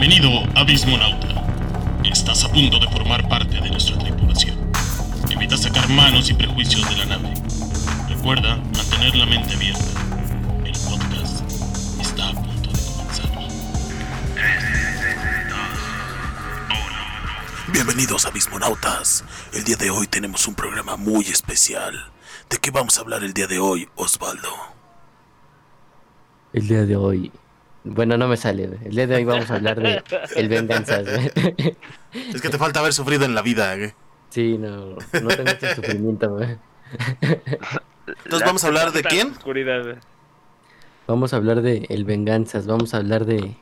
Bienvenido, Abismonauta. Estás a punto de formar parte de nuestra tripulación. Evita sacar manos y prejuicios de la nave. Recuerda mantener la mente abierta. El podcast está a punto de comenzar. Bienvenidos abismonautas. El día de hoy tenemos un programa muy especial. ¿De qué vamos a hablar el día de hoy, Osvaldo? El día de hoy. Bueno, no me sale. El día de hoy vamos a hablar de el venganzas. Es que te falta haber sufrido en la vida. ¿eh? Sí, no, no tengo este sufrimiento. güey. Entonces vamos a hablar de quién? Oscuridad. Vamos a hablar de el venganzas. Vamos a hablar de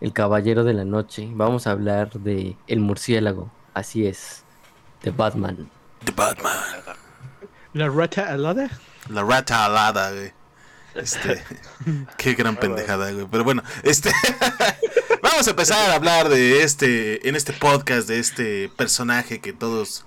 el caballero de la noche. Vamos a hablar de el murciélago. Así es. De Batman. De Batman. La rata alada. La rata alada, güey. Este, qué gran pendejada, güey. Pero bueno, este, vamos a empezar a hablar de este, en este podcast, de este personaje que todos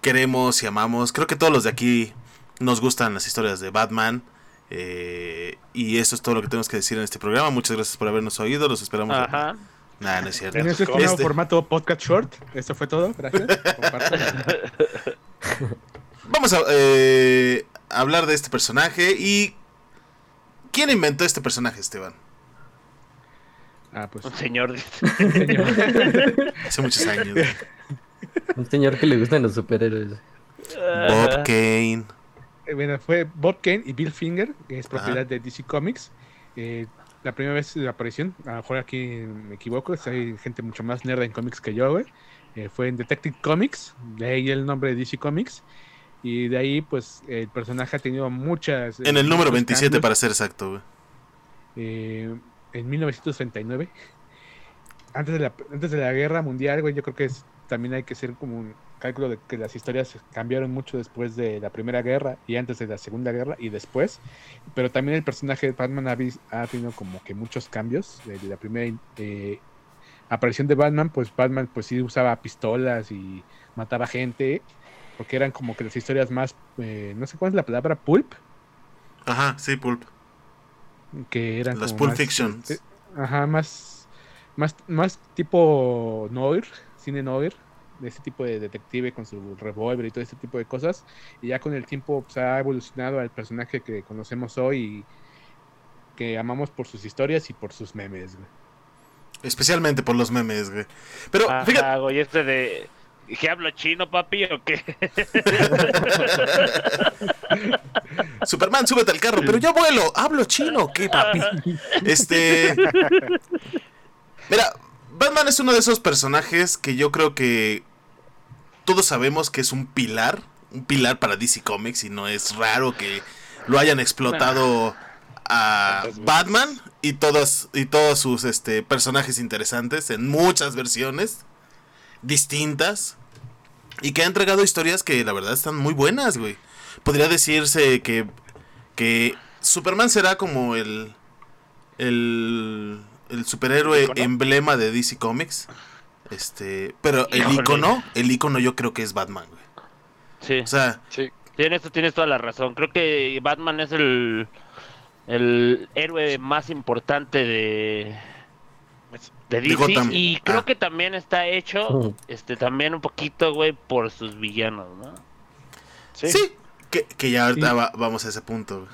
queremos y amamos. Creo que todos los de aquí nos gustan las historias de Batman. eh, y eso es todo lo que tenemos que decir en este programa. Muchas gracias por habernos oído. Los esperamos. Ajá. Nah, no es cierto. En este Este- formato podcast short. Esto fue todo. Gracias. Vamos a eh, hablar de este personaje y. ¿Quién inventó este personaje, Esteban? Ah, pues. Un señor. señor. Hace muchos años. Un señor que le gustan los superhéroes. Bob Kane. Eh, Bueno, fue Bob Kane y Bill Finger, que es propiedad de DC Comics. Eh, la primera vez de aparición, a lo mejor aquí me equivoco, hay gente mucho más nerd en cómics que yo, güey. Eh, fue en Detective Comics, de ahí el nombre de DC Comics. Y de ahí, pues, el personaje ha tenido muchas... eh, En el número muchos 27 cambios. para ser exacto, güey. eh, en 1939. Antes de, la, antes de la guerra mundial, güey, yo creo que es, también hay que hacer como un cálculo de que las historias cambiaron mucho después de la primera guerra y antes de la segunda guerra y después. Pero también el personaje de Batman ha, ha tenido como que muchos cambios. Desde la primera eh, aparición de Batman, pues Batman pues sí usaba pistolas y mataba gente. Porque eran como que las historias más, eh, no sé cuál es la palabra, pulp. Ajá, sí, Pulp. que eran Las como Pulp más, Fictions. este, ajá, más, más, más tipo noir, cine noir, de ese tipo de detective con su revólver y todo ese tipo de cosas. Y ya con el tiempo pues, ha evolucionado al personaje que conocemos hoy y que amamos por sus historias y por sus memes. güey. Especialmente por los memes, güey. Pero, fíjate, güey, este de. ¿Qué hablo chino, papi, o qué? Superman, súbete al carro, pero yo vuelo, hablo chino, ¿qué papi? Este. Mira, Batman es uno de esos personajes que yo creo que todos sabemos que es un pilar, un pilar para DC Comics y no es raro que lo hayan explotado a Batman y todas y todos sus este personajes interesantes en muchas versiones distintas y que ha entregado historias que la verdad están muy buenas, güey. Podría decirse que que Superman será como el el el superhéroe emblema de DC Comics. Este, pero el Híjole. icono, el icono yo creo que es Batman, güey. Sí, O sea, sí, en esto tienes toda la razón. Creo que Batman es el. El héroe más importante de. De DC. Y creo Ah. que también está hecho. Este, también un poquito, güey, por sus villanos, ¿no? sí, que, que ya ahorita Sí. va- vamos a ese punto.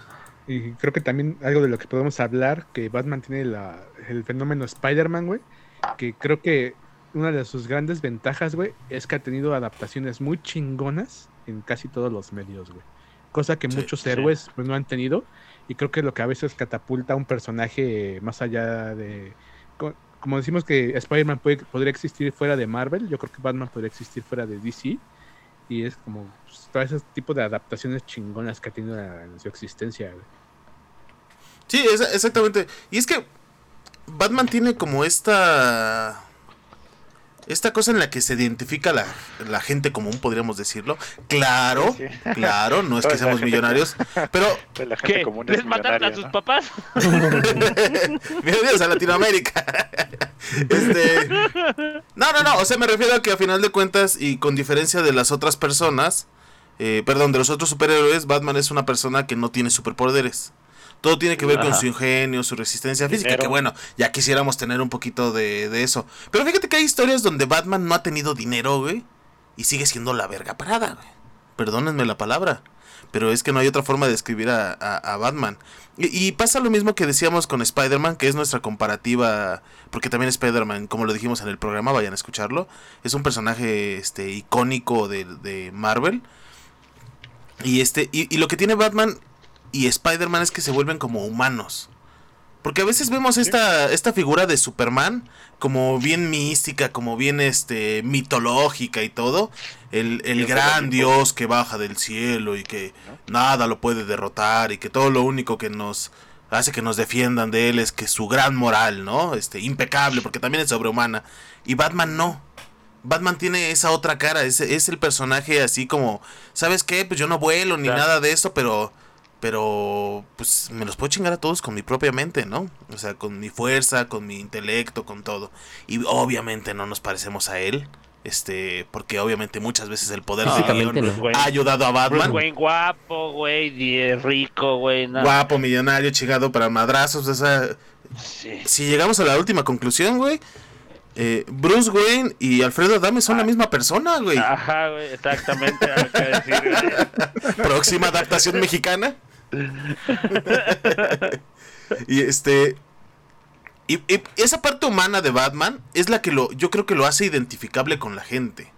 Y creo que también algo de lo que podemos hablar, que Batman tiene la, el fenómeno Spider-Man, güey, que creo que una de sus grandes ventajas, güey, es que ha tenido adaptaciones muy chingonas en casi todos los medios, güey. Cosa que Sí, muchos sí. héroes pues, no han tenido. Y creo que lo que a veces catapulta a un personaje más allá de... co- Como decimos que Spider-Man podría existir fuera de Marvel, yo creo que Batman podría existir fuera de DC. Y es como pues, todo ese tipo de adaptaciones chingonas que ha tenido en su existencia. Sí, es- exactamente. Y es que Batman tiene como esta. Esta cosa en la que se identifica la, la gente común, podríamos decirlo. Claro, Sí, claro, no es que seamos millonarios, pero Pues la gente ¿Qué? común es ¿Les mataron a millonaria, sus ¿no? papás? bienvenidos a Latinoamérica. Este, no, no, no, o sea, me refiero a que a final de cuentas y con diferencia de las otras personas, eh, perdón, de los otros superhéroes, Batman es una persona que no tiene superpoderes. Todo tiene que ver con su ingenio, su resistencia física, Dinero. que bueno, ya quisiéramos tener un poquito de, de eso. Pero fíjate que hay historias donde Batman no ha tenido dinero, güey, y sigue siendo la verga parada, güey. Perdónenme la palabra. Pero es que no hay otra forma de describir a, a- a Batman. Y, y pasa lo mismo que decíamos con Spider-Man, que es nuestra comparativa. Porque también Spider-Man, como lo dijimos en el programa, vayan a escucharlo. Es un personaje este, icónico de, de Marvel. Y, este, y, y lo que tiene Batman y Spider-Man es que se vuelven como humanos. Porque a veces vemos esta, esta figura de Superman como bien mística, como bien este mitológica y todo. El, el gran dios que baja del cielo y que nada lo puede derrotar y que todo lo único que nos hace que nos defiendan de él es que su gran moral, ¿no? Este, impecable, porque también es sobrehumana. Y Batman no. Batman tiene esa otra cara, es, es el personaje así como, ¿sabes qué? Pues yo no vuelo ni Claro. nada de eso, pero pero pues me los puedo chingar a todos con mi propia mente, ¿no? O sea, con mi fuerza, con mi intelecto, con todo. Y obviamente no nos parecemos a él, este, porque obviamente muchas veces el poder de no. Ha ayudado a Bruce Batman. Wayne guapo, güey, rico, güey. no. Guapo, millonario, chingado para madrazos, o sea, Sí. si llegamos a la última conclusión, güey, eh, Bruce Wayne y Alfredo Adame son la misma persona, güey. Ajá, güey, exactamente. decir, güey. Próxima adaptación mexicana. Y este. Y, y esa parte humana de Batman es la que lo, yo creo que lo hace identificable con la gente.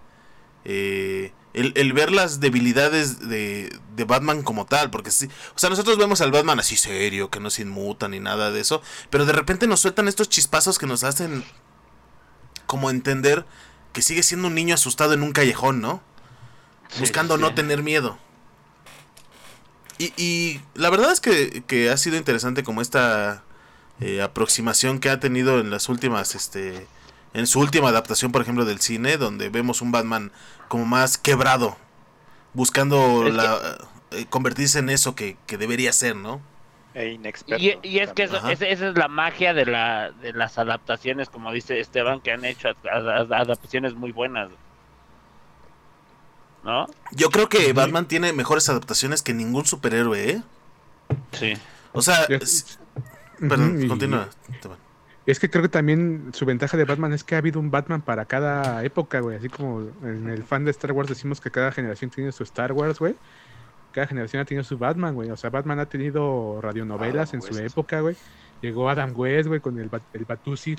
Eh, el, el ver las debilidades de, de Batman como tal, porque sí, o sea, nosotros vemos al Batman así serio, que no se inmuta ni nada de eso, pero de repente nos sueltan estos chispazos que nos hacen como entender que sigue siendo un niño asustado en un callejón, ¿no? Sí, Buscando sí. no tener miedo. Y, y la verdad es que, que ha sido interesante como esta eh, aproximación que ha tenido en las últimas, este, en su última adaptación, por ejemplo, del cine, donde vemos un Batman como más quebrado, buscando Es que- la, eh, convertirse en eso que, que debería ser, ¿no? E inexperto. Y, y es que eso- Ajá. esa, esa es la magia de, la, de las adaptaciones, como dice Esteban, que han hecho ad- ad- adaptaciones muy buenas. ¿No? Yo creo que Batman tiene mejores adaptaciones que ningún superhéroe, ¿eh? Sí. O sea, perdón, y- continúa. Es que creo que también su ventaja de Batman es que ha habido un Batman para cada época, güey. Así como en el fan de Star Wars decimos que cada generación tiene su Star Wars, güey. Cada generación ha tenido su Batman, güey. O sea, Batman ha tenido radionovelas Adam en su época, güey. Llegó Adam West, güey, con el, Bat- el Batusi.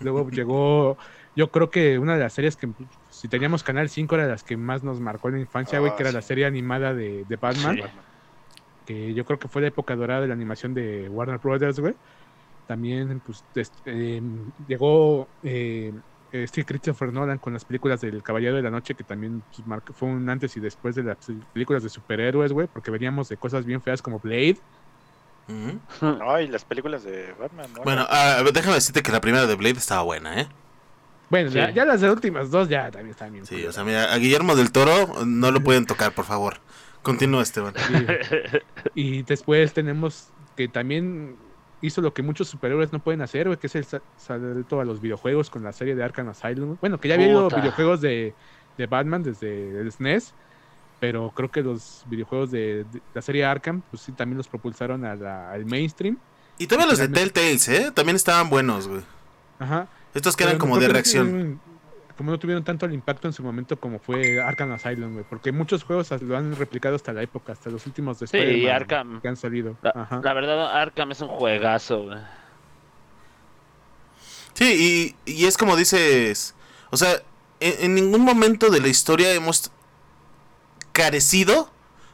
Luego llegó, yo creo que una de las series que, si teníamos Canal 5, era de las que más nos marcó en la infancia, güey, Ah, que era la sí. serie animada de, de Batman Sí. que yo creo que fue la época dorada de la animación de Warner Brothers, güey. También, pues, des- eh, llegó eh, este Christopher Nolan con las películas del Caballero de la Noche, que también pues, marcó- fue un antes y después de las películas de superhéroes, güey, porque veníamos de cosas bien feas como Blade. Ujú. No, y las películas de Batman, ¿no? Bueno, ah, a ver, déjame decirte que la primera de Blade estaba buena, ¿eh? Bueno, Sí. ya, ya las de últimas dos ya también están bien. Sí, o sea, mira, a Guillermo del Toro no lo pueden tocar, por favor. Continúa, Esteban. Sí. Y después tenemos que también hizo lo que muchos superhéroes no pueden hacer, güey, que es el sa- salto a los videojuegos con la serie de Arkham Asylum. Bueno, que ya había habido videojuegos de, de Batman desde el SNES, pero creo que los videojuegos de, de la serie Arkham, pues sí, también los propulsaron a la- al mainstream. Y también los de Telltales, ¿eh? También estaban buenos, güey. Ajá. Estos que eran como de no reacción. como no tuvieron tanto el impacto en su momento como fue Arkham Asylum, güey, porque muchos juegos lo han replicado hasta la época, hasta los últimos de Sí, Arkham. que han salido. La, Ajá. la verdad, Arkham es un juegazo, güey. Sí, y, y es como dices, o sea, en, en ningún momento de la historia hemos carecido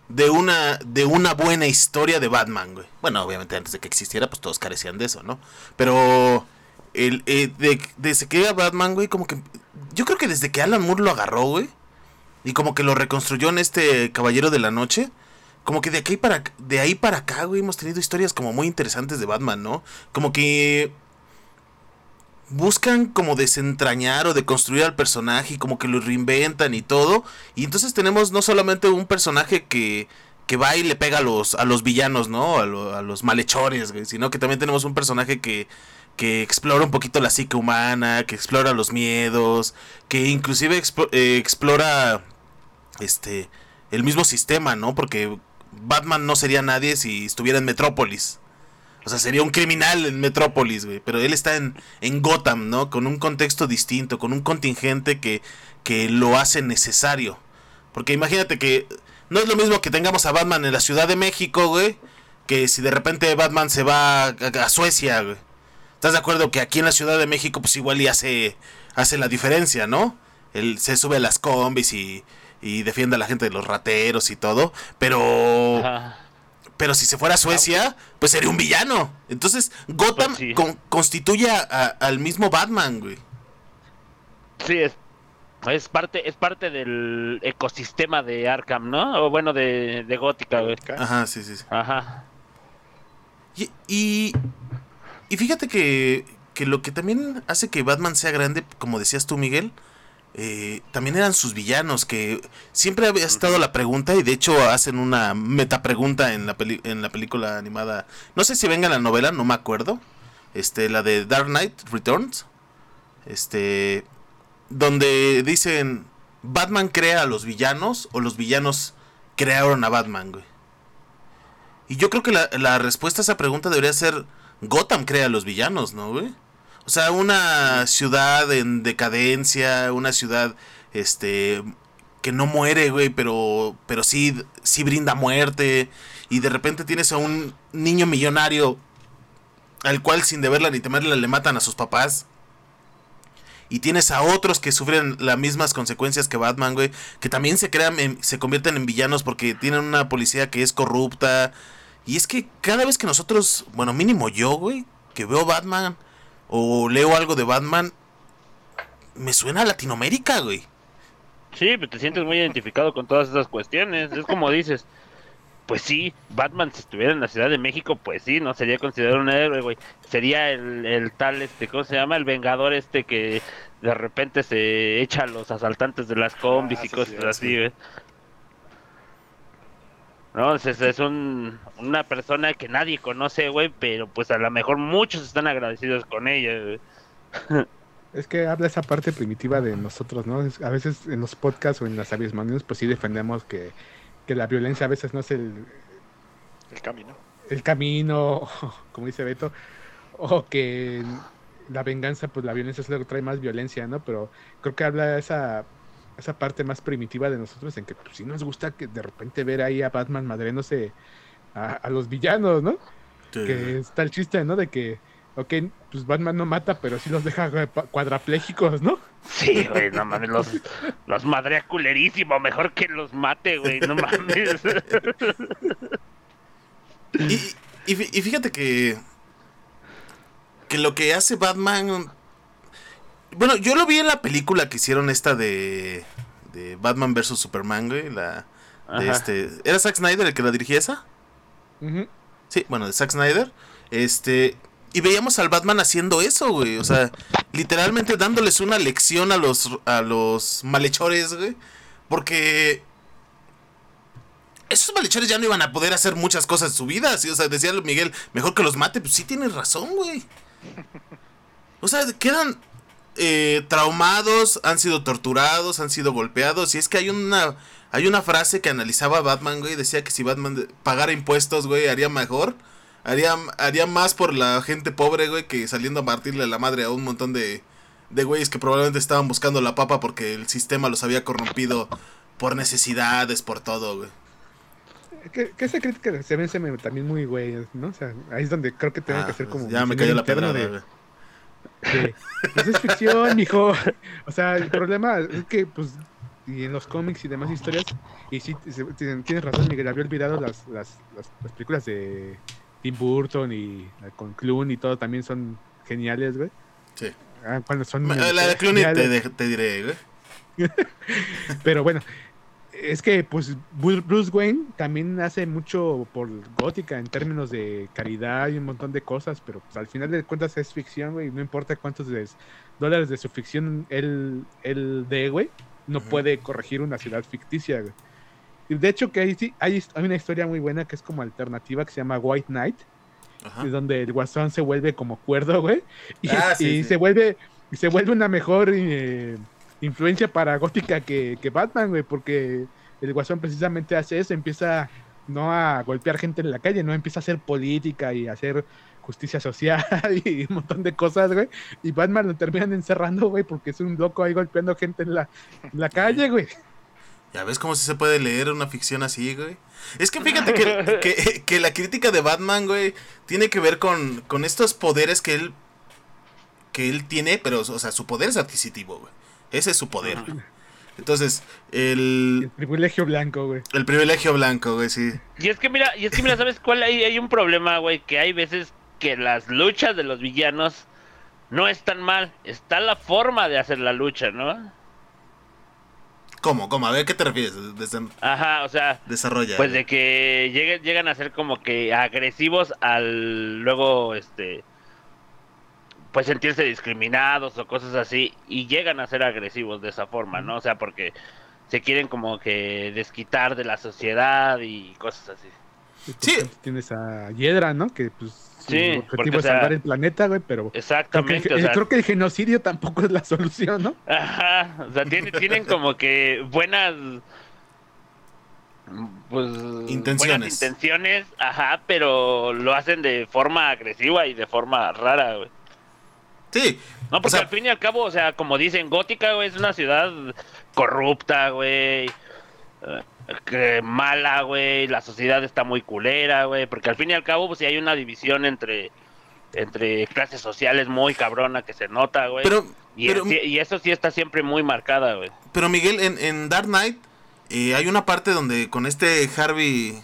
de una de una buena historia de Batman, güey. Bueno, obviamente antes de que existiera, pues todos carecían de eso, ¿no? Pero el, eh, de- desde que era Batman, güey, como que yo creo que desde que Alan Moore lo agarró, güey, y como que lo reconstruyó en este Caballero de la Noche, como que de aquí para de ahí para acá, güey, hemos tenido historias como muy interesantes de Batman, ¿no? Como que buscan como desentrañar o deconstruir al personaje y como que lo reinventan y todo. Y entonces tenemos no solamente un personaje que, que va y le pega a los, a los villanos, ¿no? A, a los malhechores, güey, sino que también tenemos un personaje que, que explora un poquito la psique humana, que explora los miedos, que inclusive eh, explora este el mismo sistema, ¿no? Porque Batman no sería nadie si estuviera en Metrópolis. O sea, sería un criminal en Metrópolis, güey. Pero él está en, en Gotham, ¿no? Con un contexto distinto, con un contingente que, que lo hace necesario. Porque imagínate que no es lo mismo que tengamos a Batman en la Ciudad de México, güey, que si de repente Batman se va a, a Suecia, güey. ¿Estás de acuerdo que aquí en la Ciudad de México pues igual y hace, hace la diferencia, ¿no? Él se sube a las combis y, y defiende a la gente de los rateros y todo, pero... Ajá. Pero si se fuera a Suecia, pues sería un villano. Entonces, Gotham Pues sí. con- constituye a- a- al mismo Batman, güey. Sí, es, es parte es parte del ecosistema de Arkham, ¿no? O bueno, de, de Gótica, güey. Ajá, sí, sí. sí. Ajá. Y, y, y fíjate que, que lo que también hace que Batman sea grande, como decías tú, Miguel, eh, también eran sus villanos, que siempre había estado la pregunta, y de hecho hacen una metapregunta en la, peli- en la película animada. No sé si venga en la novela, no me acuerdo. Este, la de Dark Knight Returns. Este, donde dicen, ¿Batman crea a los villanos o los villanos crearon a Batman, güey? Y yo creo que la, la respuesta a esa pregunta debería ser Gotham crea a los villanos, ¿no, güey? O sea, una ciudad en decadencia, una ciudad este que no muere, güey, pero pero sí sí brinda muerte y de repente tienes a un niño millonario al cual sin deberla ni temerla le matan a sus papás. Y tienes a otros que sufren las mismas consecuencias que Batman, güey, que también se crean se convierten en villanos porque tienen una policía que es corrupta. Y es que cada vez que nosotros, bueno, mínimo yo, güey, que veo Batman o leo algo de Batman, me suena a Latinoamérica, güey. Sí, pues te sientes muy identificado con todas esas cuestiones. Es como dices, pues sí, Batman si estuviera en la Ciudad de México, pues sí, no sería considerado un héroe, güey. Sería el, el tal, este, ¿cómo se llama? El vengador este que de repente se echa a los asaltantes de las combis Ah, y sí, cosas sí, así, sí. No, es, es- un, una persona que nadie conoce, güey, pero pues a lo mejor muchos están agradecidos con ella, güey. Es que habla esa parte primitiva de nosotros, ¿no? Es- a veces en los podcasts o en las avismanías, pues sí defendemos que, que la violencia a veces no es el, El camino. el camino, como dice Beto, o que la venganza, pues la violencia es lo que trae más violencia, ¿no? Pero creo que habla esa, esa parte más primitiva de nosotros en que pues, sí nos gusta que de repente ver ahí a Batman madréndose a, a los villanos, ¿no? Que está el chiste, ¿no? De que, ok, pues Batman no mata, pero sí los deja cuadraplégicos, ¿no? Sí, güey, no mames, los, los madrea culerísimo, mejor que los mate, güey, no mames. Y fíjate que. Que lo que hace Batman. Bueno, yo lo vi en la película que hicieron esta de. De Batman vs Superman, güey. La. De este. ¿Era Zack Snyder el que la dirigía esa? Sí, bueno, de Zack Snyder. Este. Y veíamos al Batman haciendo eso, güey. O sea, literalmente dándoles una lección a los, a los malhechores, güey. Porque. Esos malhechores ya no iban a poder hacer muchas cosas en su vida. ¿sí? O sea, decía Miguel, mejor que los mate. Pues sí tienes razón, güey. O sea, quedan eh, traumados, han sido torturados, han sido golpeados. Y es que hay una, hay una frase que analizaba Batman, güey. Decía que si Batman pagara impuestos, güey, haría mejor. Haría, haría más por la gente pobre, güey, que saliendo a partirle la madre a un montón de, de güeyes que probablemente estaban buscando la papa porque el sistema los había corrompido por necesidades, por todo, güey. Que, que esa crítica se me también muy güey, ¿no? O sea, ahí es donde creo que tengo Ah, que hacer pues como. ya me cayó la pedrada, de- güey. De, pues es ficción, mijo. O sea, el problema es que, pues, y en los cómics y demás historias, y sí, tienes razón, Miguel, había olvidado las, las, las, las películas de Tim Burton y con Clooney y todo también son geniales, güey. Sí. Ah, cuando son La de Clooney te, te diré, güey. Pero bueno, es que pues Bruce Wayne también hace mucho por Gótica en términos de caridad y un montón de cosas, pero pues, al final de cuentas es ficción, güey, no importa cuántos dólares de su ficción él, él dé, güey, no puede corregir una ciudad ficticia, güey. Y de hecho que hay, sí, hay, hay una historia muy buena que es como alternativa que se llama White Knight, Ajá. donde el guasón se vuelve como cuerdo, güey. Y, Ah, sí, y sí. se vuelve y se vuelve una mejor eh, influencia para Gótica que, que Batman, güey, porque el guasón precisamente hace eso, empieza no a golpear gente en la calle, no empieza a hacer política y a hacer justicia social y un montón de cosas, güey. Y Batman lo terminan encerrando, güey, porque es un loco ahí golpeando gente en la, en la calle, güey. Ya ves cómo se puede leer una ficción así, güey. Es que fíjate que, que- que la crítica de Batman, güey, tiene que ver con, con estos poderes que él que él tiene, pero, o sea, su poder es adquisitivo, güey. Ese es su poder. Entonces, el, El privilegio blanco, güey. el privilegio blanco, güey, sí. Y es que mira, y es que mira, ¿sabes cuál? Hay, hay un problema, güey, que hay veces que las luchas de los villanos no están mal, está la forma de hacer la lucha, ¿no? ¿Cómo? ¿Cómo? A ver, ¿qué te refieres? Ajá, o sea, desarrolla. pues de que lleguen, llegan a ser como que agresivos al luego, este, pues sentirse discriminados o cosas así, y llegan a ser agresivos de esa forma, ¿no? O sea, porque se quieren como que desquitar de la sociedad y cosas así. Por Sí. ejemplo, Tienes a Hiedra, ¿no? Que pues su Sí, objetivo porque, o es sea, salvar el planeta, güey, pero creo que, el, Exactamente, o sea, creo que el genocidio tampoco es la solución, ¿no? Ajá, o sea, tienen, tienen como que buenas pues Intenciones. buenas intenciones, ajá, pero lo hacen de forma agresiva y de forma rara, güey. Sí. No, porque O sea- al fin y al cabo, o sea, como dicen, Gótica, güey, es una ciudad corrupta, güey. que mala, güey, la sociedad está muy culera, güey, porque al fin y al cabo pues sí hay una división entre entre clases sociales muy cabrona que se nota, güey. Pero, Y, pero, y- y eso sí está siempre muy marcada, güey. pero Miguel, en, en Dark Knight eh, hay una parte donde con este Harvey...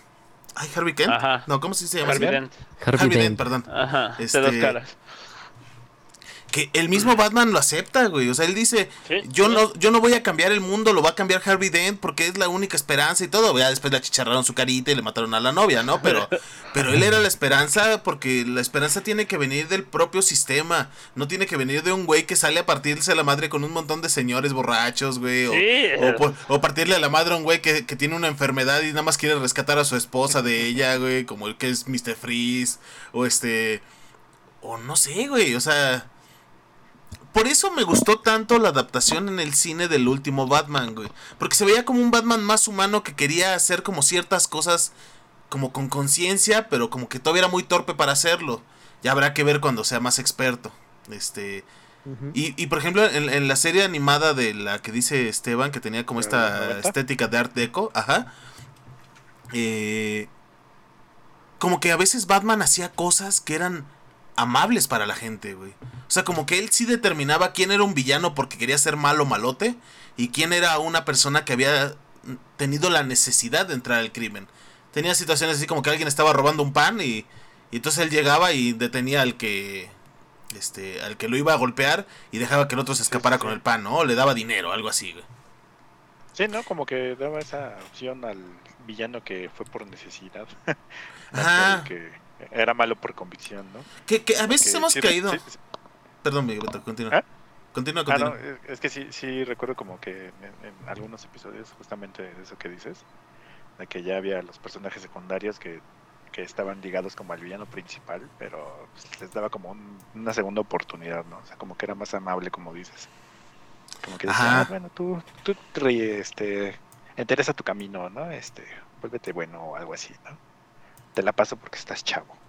¿Ay, Harvey Kent? Ajá. No, ¿cómo se llama? Harvey? Dent. Harvey Harvey Dent, Dent. perdón. Ajá, Este, de dos caras. Que el mismo Batman lo acepta, güey. O sea, él dice, Sí, yo no yo no voy a cambiar el mundo, lo va a cambiar Harvey Dent porque es la única esperanza y todo. Ya después le achicharraron su carita y le mataron a la novia, ¿no? Pero, pero él era la esperanza porque la esperanza tiene que venir del propio sistema. No tiene que venir de un güey que sale a partirse la madre con un montón de señores borrachos, güey. O, Sí. o, o partirle a la madre a un güey que, que tiene una enfermedad y nada más quiere rescatar a su esposa de ella, güey. Como el que es Mr. Freeze. O este... O no sé, güey. O sea... Por eso me gustó tanto la adaptación en el cine del último Batman, güey. Porque se veía como un Batman más humano que quería hacer como ciertas cosas como con conciencia, pero como que todavía era muy torpe para hacerlo. Ya habrá que ver cuando sea más experto. Este... Y, y por ejemplo, en, en la serie animada de la que dice Esteban, que tenía como ¿De los esta 90? estética de Art Deco, ajá. eh, como que a veces Batman hacía cosas que eran amables para la gente, güey. O sea, como que él sí determinaba quién era un villano porque quería ser malo malote y quién era una persona que había tenido la necesidad de entrar al crimen. Tenía situaciones así como que alguien estaba robando un pan y, y entonces él llegaba y detenía al que este al que lo iba a golpear y dejaba que el otro se escapara sí, con sí. el pan, ¿no? O le daba dinero, algo así, güey. Sí, ¿no? Como que daba esa opción al villano que fue por necesidad. Ajá. que era malo por convicción, ¿no? Que, que a veces hemos sí, caído. sí, sí. Perdón, Miguel, continúa. ¿Ah? Continúa, Ah, no, es- que sí, sí recuerdo como que en, en algunos episodios justamente eso que dices, de que ya había los personajes secundarios que, que estaban ligados como al villano principal, pero pues, les daba como un- una segunda oportunidad, ¿no? O sea, como que era más amable, como dices. Como que decía. "Ah, bueno, tú, tú ríe, este, endereza tu camino, ¿no? Este, vuélvete bueno o algo así, ¿no? Te la paso porque estás chavo.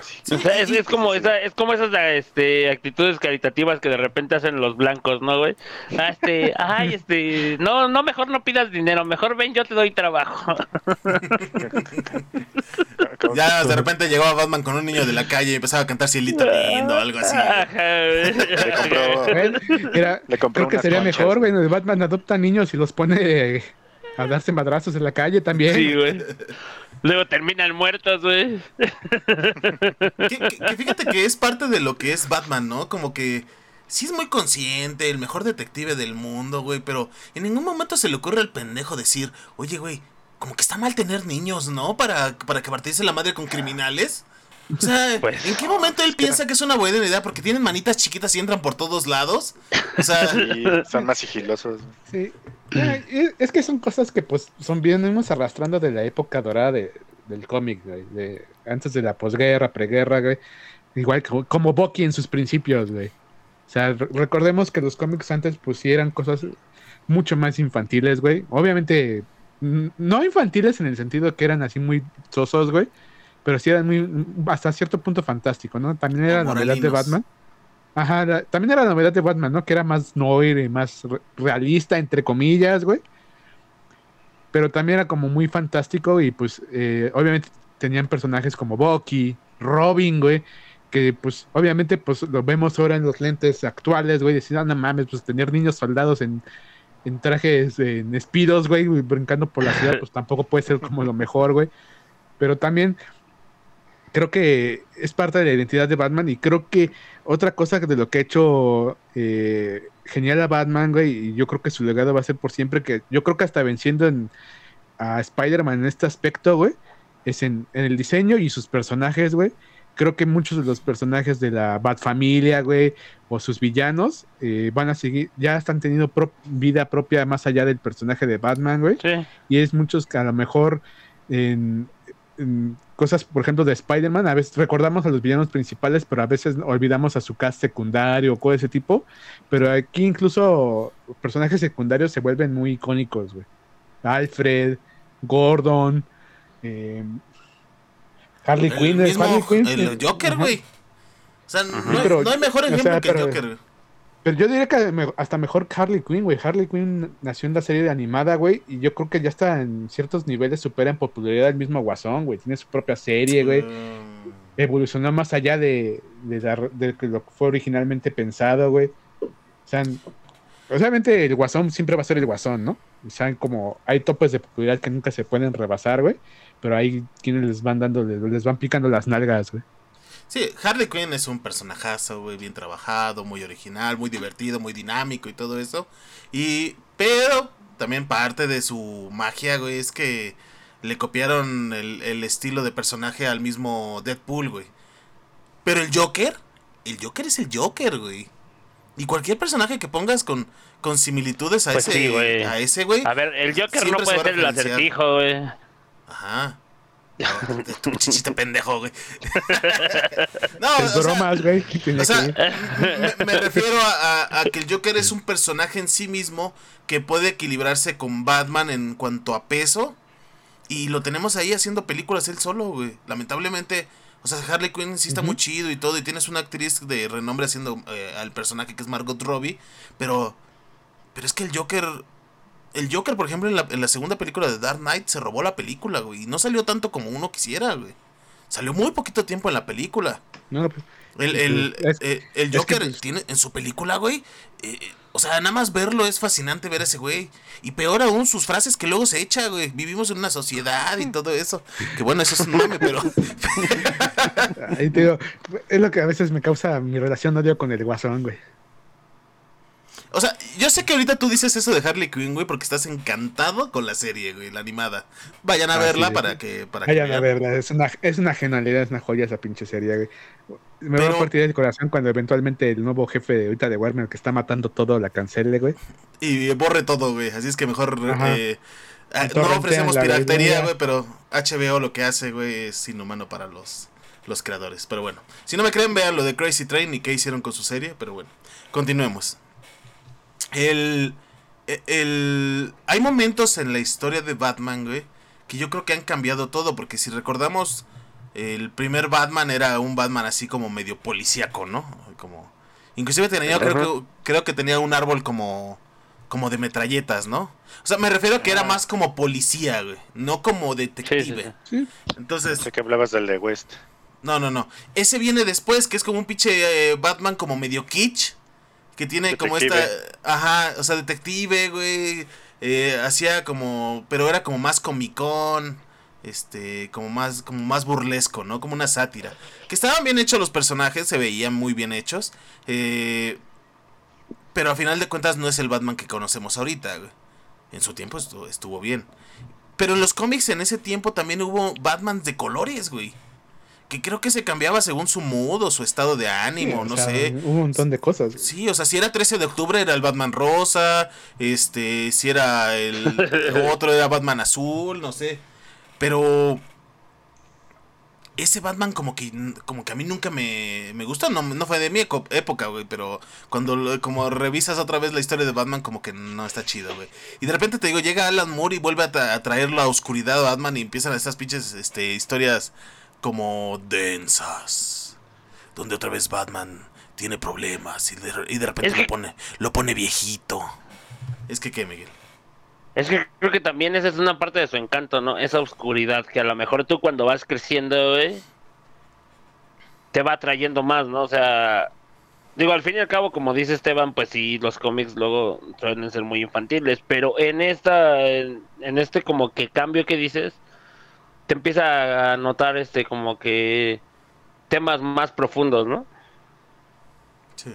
Sí, o sea, es, como esa, es como esas este, actitudes caritativas que de repente hacen los blancos, ¿no, güey? Ah, este, ay, este, no, no, mejor no pidas dinero, mejor ven, yo te doy trabajo. Ya de repente llegaba Batman con un niño de la calle y empezaba a cantar Cielito lindo o algo así. güey. Ajá, güey. Le compró, le creo que sería conchas. mejor, güey. Batman adopta niños y los pone eh, a darse madrazos en la calle también. Sí, güey. Luego terminan muertos, güey. Que, que- que fíjate que es parte de lo que es Batman, ¿no? Como que sí es muy consciente, el mejor detective del mundo, güey, pero en ningún momento se le ocurre al pendejo decir, oye, güey, como que está mal tener niños, ¿no? Para, para que partirse la madre con criminales. O sea, Pues, ¿en qué momento él piensa que es una buena idea? Porque tienen manitas chiquitas y entran por todos lados. O sea, Sí, son más sigilosos. Sí. Es que son cosas que pues son venimos arrastrando de la época dorada de- del cómic, güey. De, antes de la posguerra, preguerra, güey. Igual como, como Bucky en sus principios, güey. O sea, re- recordemos que los cómics antes pues sí eran cosas mucho más infantiles, güey. Obviamente no infantiles en el sentido que eran así muy sosos, güey, pero sí eran muy, hasta cierto punto fantástico, ¿no? También era la novedad de. Batman. Ajá, la- también era la novedad de Batman, ¿no? Que era más noir y más re- realista, entre comillas, güey. Pero también era como muy fantástico y pues eh, obviamente tenían personajes como Bucky, Robin, güey, que pues obviamente pues lo vemos ahora en los lentes actuales, güey, decir, ah, no mames, pues tener niños soldados en, en trajes, en espidos, güey, brincando por la ciudad, pues tampoco puede ser como lo mejor, güey. Pero también creo que es parte de la identidad de Batman y creo que otra cosa de lo que ha hecho eh, genial a Batman, güey, y yo creo que su legado va a ser por siempre, que yo creo que hasta venciendo en, a Spider-Man en este aspecto, güey, es en, en el diseño y sus personajes, güey. Creo que muchos de los personajes de la Batfamilia, güey, o sus villanos, eh, van a seguir, ya están teniendo pro- vida propia más allá del personaje de Batman, güey Sí. y es muchos que a lo mejor en, en cosas, por ejemplo, de Spider-Man, a veces recordamos a los villanos principales, pero a veces olvidamos a su cast secundario o cosas de ese tipo. Pero aquí incluso personajes secundarios se vuelven muy icónicos, güey. Alfred, Gordon, eh, Harley Quinn. Harley Quinn, el Joker, güey. O sea, no, hay- mejor ejemplo que el Joker. Pero yo diría que me- hasta mejor Harley Quinn, güey. Harley Quinn nació en la serie de animada, güey. Y yo creo que ya está en ciertos niveles, supera en popularidad el mismo Guasón, güey. Tiene su propia serie, güey. Mm, Evolucionó más allá de, de, la- de lo que fue originalmente pensado, güey. O sea, obviamente el Guasón siempre va a ser el Guasón, ¿no? O sea, como hay topes de popularidad que nunca se pueden rebasar, güey. Pero hay quienes les van dando, les, les van picando las nalgas, güey. Sí, Harley Quinn es un personajazo, güey, bien trabajado, muy original, muy divertido, muy dinámico y todo eso. Y, pero también parte de su magia, güey, es que le copiaron el, el estilo de personaje al mismo Deadpool, güey. Pero el Joker, el Joker es el Joker, güey. Y cualquier personaje que pongas con, con similitudes a Pues ese, sí, güey. a ese, güey. A ver, el Joker no se puede a ser el acertijo, güey. Ajá. No, tu chichito pendejo, güey. no, Es o sea, güey. O sea, me, me refiero a, a- a que el Joker es un personaje en sí mismo que puede equilibrarse con Batman en cuanto a peso. Y lo tenemos ahí haciendo películas él solo, güey. Lamentablemente, o sea, Harley Quinn sí está muy chido y todo. Y tienes una actriz de renombre haciendo eh, al personaje que es Margot Robbie. Pero, pero es que el Joker... El Joker, por ejemplo, en la, en la segunda película de Dark Knight se robó la película, güey. Y no salió tanto como uno quisiera, güey. Salió muy poquito tiempo en la película. no, pues, El, el, Es- eh, el es que, Joker pues- tiene en su película, güey. eh, o sea, nada más verlo es fascinante ver a ese güey. Y peor aún sus frases que luego se echa, güey. Vivimos en una sociedad y todo eso. Que bueno, eso es un mame, pero. Ahí te digo, es lo que a veces me causa mi relación odio con el guasón, güey. O sea, yo sé que ahorita tú dices eso de Harley Quinn, güey, porque estás encantado con la serie, güey, la animada. Vayan a Ah, verla sí. para que. Para que Vayan a verla, es una, es una genialidad, es una joya esa pinche serie, güey. Me va Pero- a partir el corazón cuando eventualmente el nuevo jefe de ahorita de Warner que está matando todo la cancele, güey. Y borre todo, güey. Así es que mejor. Eh, ah, no ofrecemos piratería, güey, pero HBO lo que hace, güey, es inhumano para los, los creadores. Pero bueno, si no me creen, vean lo de Crazy Train y qué hicieron con su serie. Pero bueno, continuemos. El, e, el. Hay momentos en la historia de Batman, güey, que yo creo que han cambiado todo. Porque si recordamos, el primer Batman era un Batman así como medio policíaco, ¿no? Como. Inclusive tenía, creo que, creo que tenía un árbol como. Como de metralletas, ¿no? O sea, me refiero a que era más como policía, güey. No como Sí, sí, detective. sí. Entonces, Sé que hablabas del de West. no, no, no. Ese viene después, que es como un pinche eh, Batman como medio kitsch. Que tiene como esta... Ajá, o sea, detective, güey. eh, hacía como... Pero era como más comicón. Este, como más, como más burlesco, ¿no? Como una sátira. Que estaban bien hechos los personajes, se veían muy bien hechos. eh, pero a final de cuentas no es el Batman que conocemos ahorita, güey. En su tiempo estuvo, estuvo bien. Pero en los cómics en ese tiempo también hubo Batmans de colores, güey. Que creo que se cambiaba según su mood o su estado de ánimo, Sí, no sea, sé. Un montón de cosas. güey. Sí, o sea, si era 13 de octubre era el Batman rosa, este, si era el otro era Batman azul, no sé. Pero ese Batman como que como que a mí nunca me, me gustó, no, no fue de mi época, güey, pero cuando lo- como revisas otra vez la historia de Batman como que no está chido, güey. Y de repente te digo, llega Alan Moore y vuelve a, tra- a traer la oscuridad a Batman y empiezan estas pinches este, historias como densas, donde otra vez Batman tiene problemas y de, y de repente Es que- lo pone lo pone viejito. Es que qué, Miguel. Es que creo que también esa es una parte de su encanto, ¿no? Esa oscuridad que a lo mejor tú cuando vas creciendo, te va atrayendo más, ¿no? O sea, digo, al fin y al cabo, como dice Esteban, pues sí, los cómics luego suelen ser muy infantiles, pero en esta, en, en este como que cambio que dices, te empieza a notar este como que temas más profundos, ¿no? Sí.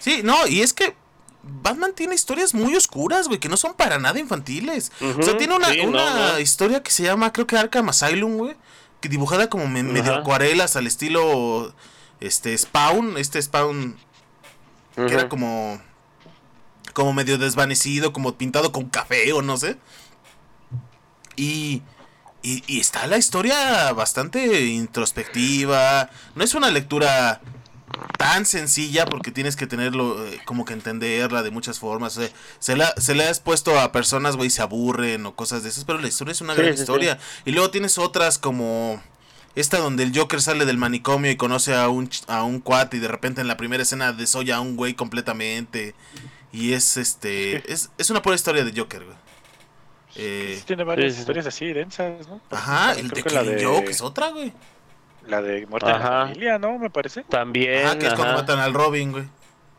Sí, no, y es que Batman tiene historias muy oscuras, güey, que no son para nada infantiles. o sea, tiene una, sí, una no. historia que se llama, creo que Arkham Asylum, güey, que dibujada como me- medio acuarelas al estilo este Spawn, este Spawn que era como como medio desvanecido, como pintado con café o no sé. Y y, y está la historia bastante introspectiva. No es una lectura tan sencilla porque tienes que tenerlo eh, como que entenderla de muchas formas. se, la, se le has puesto a personas, güey, se aburren o cosas de esas, pero la historia es una Sí, gran sí, sí. historia. Y luego tienes otras como esta donde el Joker sale del manicomio y conoce a un, a un cuate y de repente en la primera escena desolla a un güey completamente. Y es este es, es una pura historia de Joker, güey. Eh, Sí, tiene varias sí, sí. historias así densas, ¿no? ajá, el de creo que la Killing de- Joke es otra, güey. La de Muerte en la Ajá. Familia, ¿no? Me parece. También, Ajá, que es cuando ajá, matan al Robin, güey.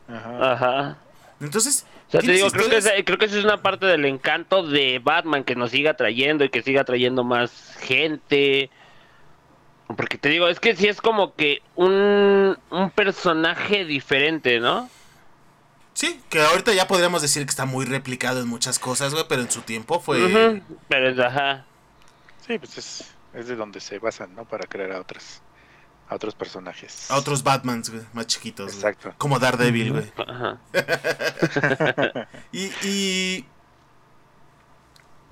Ajá. ajá. Entonces, O sea, te digo, creo que, esa, creo que esa es una parte del encanto de Batman que nos siga trayendo y que siga trayendo más gente. Porque te digo, es que sí es como que un, un personaje diferente, ¿no? Sí, que ahorita ya podríamos decir que está muy replicado en muchas cosas, güey, pero en su tiempo fue... Ujú, Pero es, ajá. Sí, pues es, es de donde se basan, ¿no? Para crear a otras a otros personajes. A otros Batmans, güey, más chiquitos, güey. Exacto. Como Daredevil, güey. ajá. Y, y...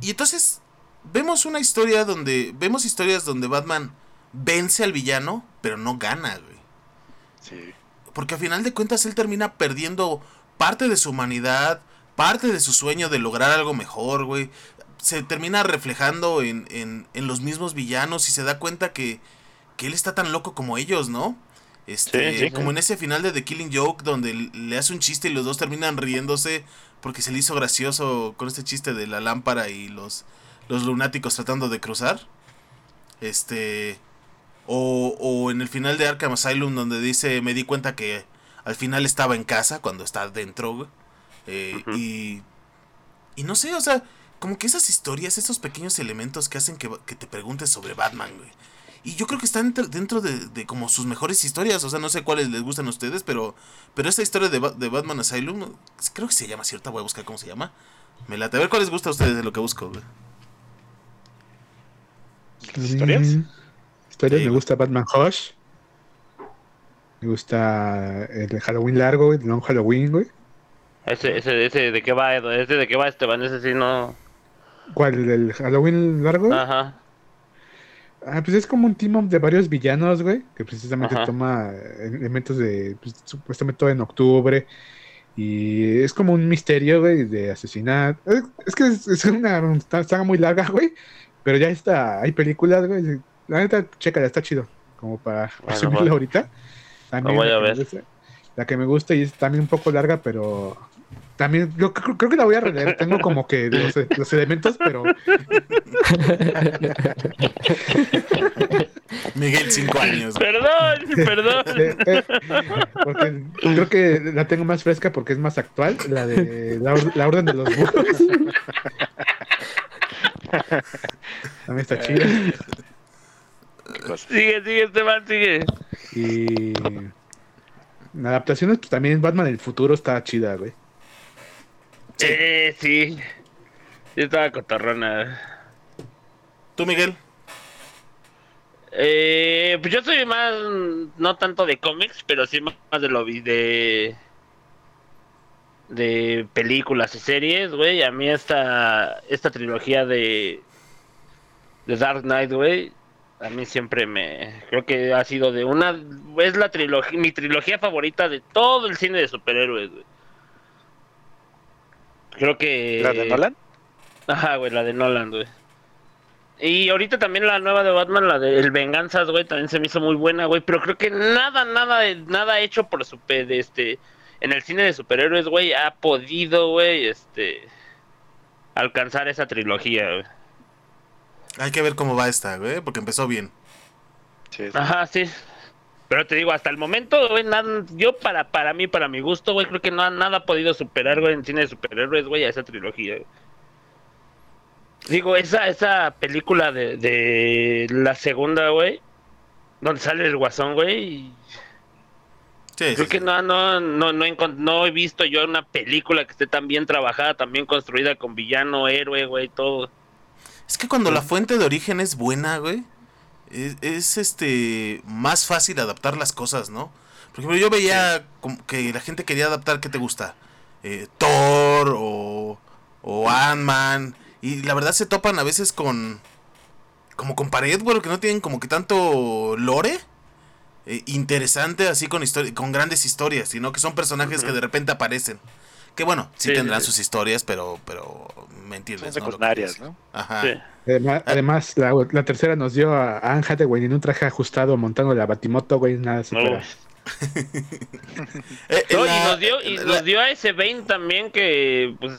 Y entonces, vemos una historia donde... Vemos historias donde Batman vence al villano, pero no gana, güey. Sí. Porque a final de cuentas él termina perdiendo parte de su humanidad, parte de su sueño de lograr algo mejor, güey. Se termina reflejando en, en, en los mismos villanos y se da cuenta que, que él está tan loco como ellos, ¿no? Este, Sí, sí, como en ese final de The Killing Joke donde le hace un chiste y los dos terminan riéndose porque se le hizo gracioso con este chiste de la lámpara y los, los lunáticos tratando de cruzar. Este, o, o en el final de Arkham Asylum donde dice, me di cuenta que al final estaba en casa cuando está dentro, güey. Eh, y, y no sé, o sea, como que esas historias, esos pequeños elementos que hacen que, que te preguntes sobre Batman, güey. Y yo creo que están dentro- de, de como sus mejores historias, o sea, no sé cuáles les gustan a ustedes, pero, pero esta historia de, Ba- de Batman Asylum, creo que se llama, ¿cierta? Voy a buscar cómo se llama. Me late. A ver cuál les gusta a ustedes de lo que busco, güey. ¿Las historias? Mm, Historias, Sí, me gusta Batman Hush. Me gusta el Halloween largo, güey, el Long Halloween, güey. Ese, ese, ese de qué va, ese de qué va Esteban, ese sí no. ¿Cuál? ¿El Halloween largo? Ajá. Ah, pues es como un team up de varios villanos, güey, que precisamente Ajá. toma elementos de, pues, supuestamente todo en octubre. Y es como un misterio, güey, de asesinato. Es, es que es, es una saga muy larga, güey. Pero ya está, hay películas, güey. La neta, chécala, está chido. Como para Bueno, resumirlo bueno. ahorita. También voy la a que me ver. gusta- la que me gusta y es también un poco larga, pero también yo creo, creo que la voy a releer. Tengo como que los, los elementos, pero Miguel, cinco años. Perdón, perdón. Eh, eh, porque creo que la tengo más fresca porque es más actual, la de la, or- la orden de los búhos. También está chida. Cosa. Sigue, sigue, Esteban, sigue. Y en adaptaciones, pues también Batman del futuro está chida, güey. Sí. Eh, sí. Sí, estaba cotorrona. ¿Tú, Miguel? Eh, pues yo soy más, no tanto de cómics, pero sí más de lo vi de de películas y series, güey. A mí esta esta trilogía de de Dark Knight, güey, A mí siempre me. Creo que ha sido de una. Es la trilogía. Mi trilogía favorita de todo el cine de superhéroes, güey. Creo que. ¿La de Nolan? Ajá, güey, la de Nolan, güey. Y ahorita también la nueva de Batman, la de El Venganzas, güey, también se me hizo muy buena, güey. Pero creo que nada, nada, nada hecho por super, este, en el cine de superhéroes, güey, ha podido, güey, este, alcanzar esa trilogía, güey. Hay que ver cómo va esta, güey, porque empezó bien. Sí, sí. Ajá, sí. Pero te digo, hasta el momento, güey, nada, yo para, para mí, para mi gusto, güey, creo que no, nada ha podido superar, güey, en cine de superhéroes, güey, a esa trilogía. güey. Digo, esa, esa película de, de la segunda, güey, donde sale el guasón, güey, y Sí, sí, creo que sí. no, no, no, no, he, no he visto yo una película que esté tan bien trabajada, tan bien construida, con villano, héroe, güey, todo. Es que cuando la fuente de origen es buena, güey, es, es, este más fácil adaptar las cosas, ¿no? Por ejemplo, yo veía que la gente quería adaptar, ¿qué te gusta? Eh, Thor o, o Ant-Man. Y la verdad se topan a veces con. Como con pared, güey, que no tienen como que tanto lore. eh, interesante, así con, histori- con grandes historias, sino que son personajes que de repente aparecen. Que bueno, sí, Sí, tendrán sí, sí. sus historias, pero, pero me entiendes. Son ¿no? Lo que secundarias, ¿no? Ajá. Sí. Además, además, la, la tercera nos dio a Anne Hathaway en un traje ajustado montando la batimoto, güey, nada así. No, Eh, No, la- y nos dio, y la- nos dio a ese Bane también que, pues,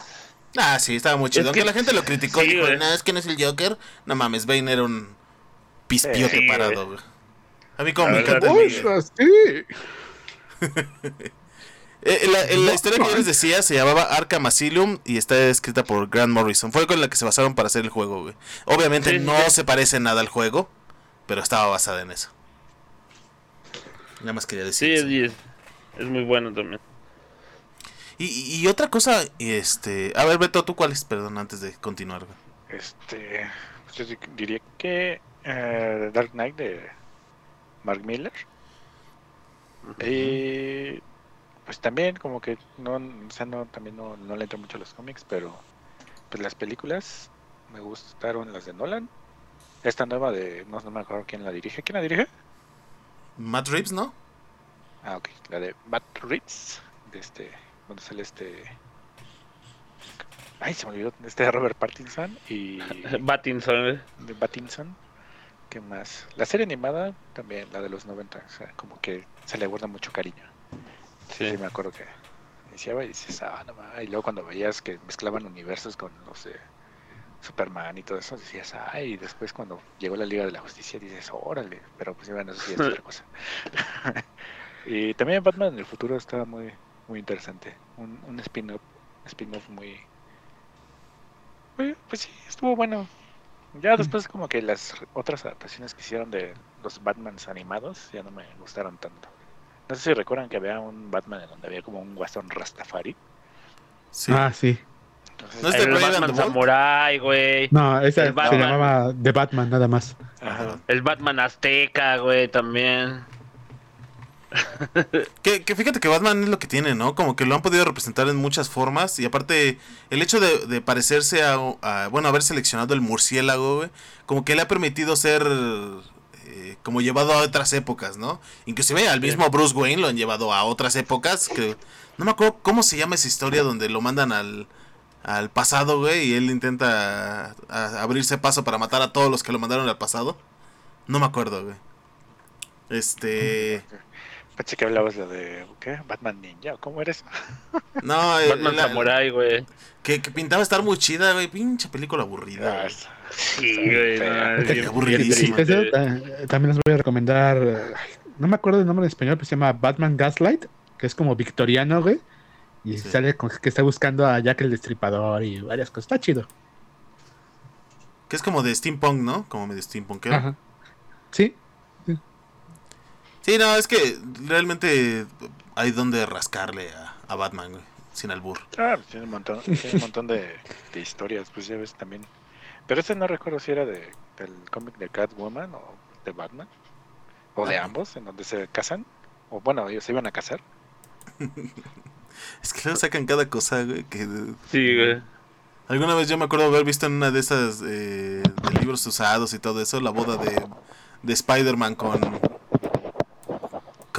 Ah, sí, estaba muy chido. Es Aunque que- la gente lo criticó, sí, dijo, no, es que no es el Joker. No mames, Bane era un pispiote Sí, parado, güey. A mí como me encanta. sí. Eh, la, la historia que yo les decía se llamaba Arkham Asylum y está escrita por Grant Morrison. Fue con la que se basaron para hacer el juego, güey. Obviamente Sí, no sí. se parece nada al juego, pero estaba basada en eso. Nada más quería decir sí, eso. es, es muy bueno también. Y, otra cosa, este... A ver, Beto, ¿tú cuál es? Perdón, antes de continuar, güey. Este, pues yo di- diría que eh, Dark Knight de Mark Miller. Y pues también como que no, o sea, no, también no, no le entro mucho a los cómics, pero pues las películas me gustaron las de Nolan. Esta nueva de, no, no me acuerdo quién la dirige. ¿Quién la dirige? Matt Reeves, ¿no? Ah, ok, la de Matt Reeves, de este, donde sale este... Ay, se me olvidó, este de Robert Pattinson y... Battinson, güey. de Pattinson. ¿Qué más? La serie animada también, la de los 90, o sea, como que se le guarda mucho cariño. Sí, Sí. me acuerdo que iniciaba y dices, ah, no mames", Y luego cuando veías que mezclaban universos con los de Superman y todo eso, decías, ay, y después cuando llegó la Liga de la Justicia dices, órale, pero pues bueno, eso sí es otra cosa. y también Batman en el futuro estaba muy, muy interesante. Un, un spin-off, spin-off muy, muy, pues sí, estuvo bueno. Ya después como que las otras adaptaciones que hicieron de los Batmans animados ya no me gustaron tanto. No sé si recuerdan que había un Batman en donde había como un guasón Rastafari. Sí. Ah, sí. Entonces, ¿No es de El Batman? Samurai, güey. No, esa El se Batman. llamaba The Batman, nada más. ajá. El Batman Azteca, güey, también. Que, que fíjate que Batman es lo que tiene, ¿no? Como que lo han podido representar en muchas formas. Y aparte, el hecho de, de parecerse a, a- Bueno, haber seleccionado el murciélago, güey. Como que le ha permitido ser. Eh, como llevado a otras épocas, ¿no? Inclusive al mismo Bruce Wayne lo han llevado a otras épocas. Que no me acuerdo cómo se llama esa historia donde lo mandan al. Al pasado, güey, y él intenta a- abrirse paso para matar a todos los que lo mandaron al pasado. No me acuerdo, güey. Este. Pensé que hablabas de, de ¿qué? Batman Ninja, ¿o ¿cómo eres? No, eh, Batman la- Samurai, güey. Que, que pintaba estar muy chida, güey. Pinche película aburrida. Ah, Sí, güey. no, aburridísima. también les voy a recomendar. No me acuerdo el nombre en español, pero se llama Batman Gaslight, que es como victoriano, güey. Y Sí. sale con que está buscando a Jack el Destripador y varias cosas. Está chido. Que es como de steampunk, ¿no? Como medio steampunk. Ajá. Sí, Sí, no, es que realmente hay donde rascarle a, a Batman, güey. Sin albur. Ah, pues tiene un montón, tiene un montón de, de historias, pues ya ves también. Pero este no recuerdo si era de, del cómic de Catwoman o de Batman. O de Ah. ambos, en donde se casan. O bueno, ellos se iban a casar. Es que luego sacan cada cosa, güey. Que Sí, güey. alguna vez yo me acuerdo haber visto en una de esas eh, de libros usados y todo eso, la boda de, de Spider-Man con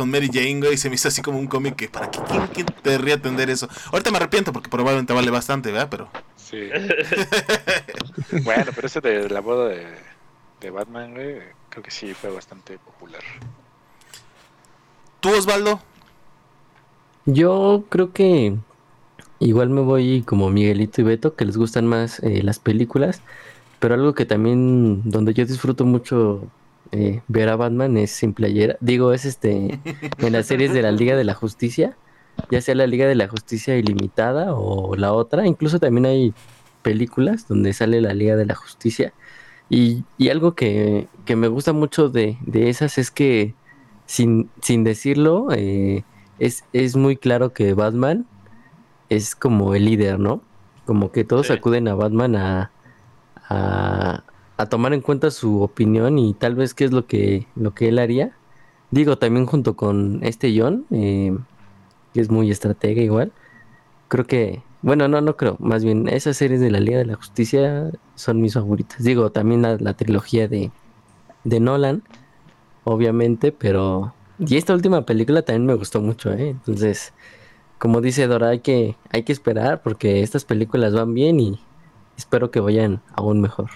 con Mary Jane, güey, y se me hizo así como un cómic que para qué quién, quién querría atender eso. Ahorita me arrepiento porque probablemente vale bastante, ¿verdad? Pero Sí. bueno, pero ese de la boda de, de Batman, güey, creo que sí fue bastante popular. tú, Osvaldo, Yo creo que igual me voy como Miguelito y Beto, que les gustan más eh, las películas, pero algo que también donde yo disfruto mucho eh, ver a Batman es sin playera. Digo, es este en las series de la Liga de la Justicia, ya sea la Liga de la Justicia Ilimitada o la otra, incluso también hay películas donde sale la Liga de la Justicia. Y, y algo que, que me gusta mucho de, de esas es que sin, sin decirlo, eh, es, es muy claro que Batman es como el líder, ¿no? Como que todos Sí. acuden a Batman a, a, a tomar en cuenta su opinión y tal vez qué es lo que, lo que él haría. Digo, también junto con este John, eh, que es muy estratega igual. Creo que, bueno, no, no creo. Más bien, esas series de la Liga de la Justicia son mis favoritas. Digo, también la, la trilogía de, de Nolan, obviamente, pero... Y esta última película también me gustó mucho, ¿eh? Entonces, como dice Dora, hay que, hay que esperar porque estas películas van bien y espero que vayan aún mejor.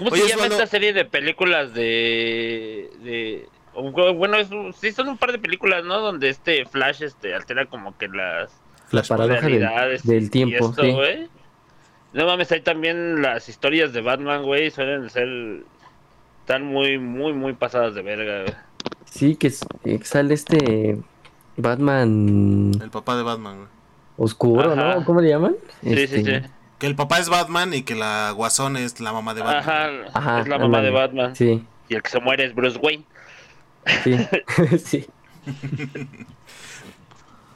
¿Cómo Oye, se llama Osvaldo. esta serie de películas de... bueno, es, un- sí, son un par de películas, ¿no? Donde este Flash este, altera como que las La paradoja del, tiempo, esto, sí. No mames, hay también las historias de Batman, güey, suelen ser... Están muy, muy, muy pasadas de verga, güey. Sí, que, s- que sale este Batman el papá de Batman, güey. oscuro, Ajá. ¿no? ¿Cómo le llaman? Sí, sí, Este, sí. Que el papá es Batman y que la Guasón es la mamá de Batman. Ajá, Ajá, es la mamá de. Batman. Sí, Y el que se muere es Bruce Wayne. sí, sí.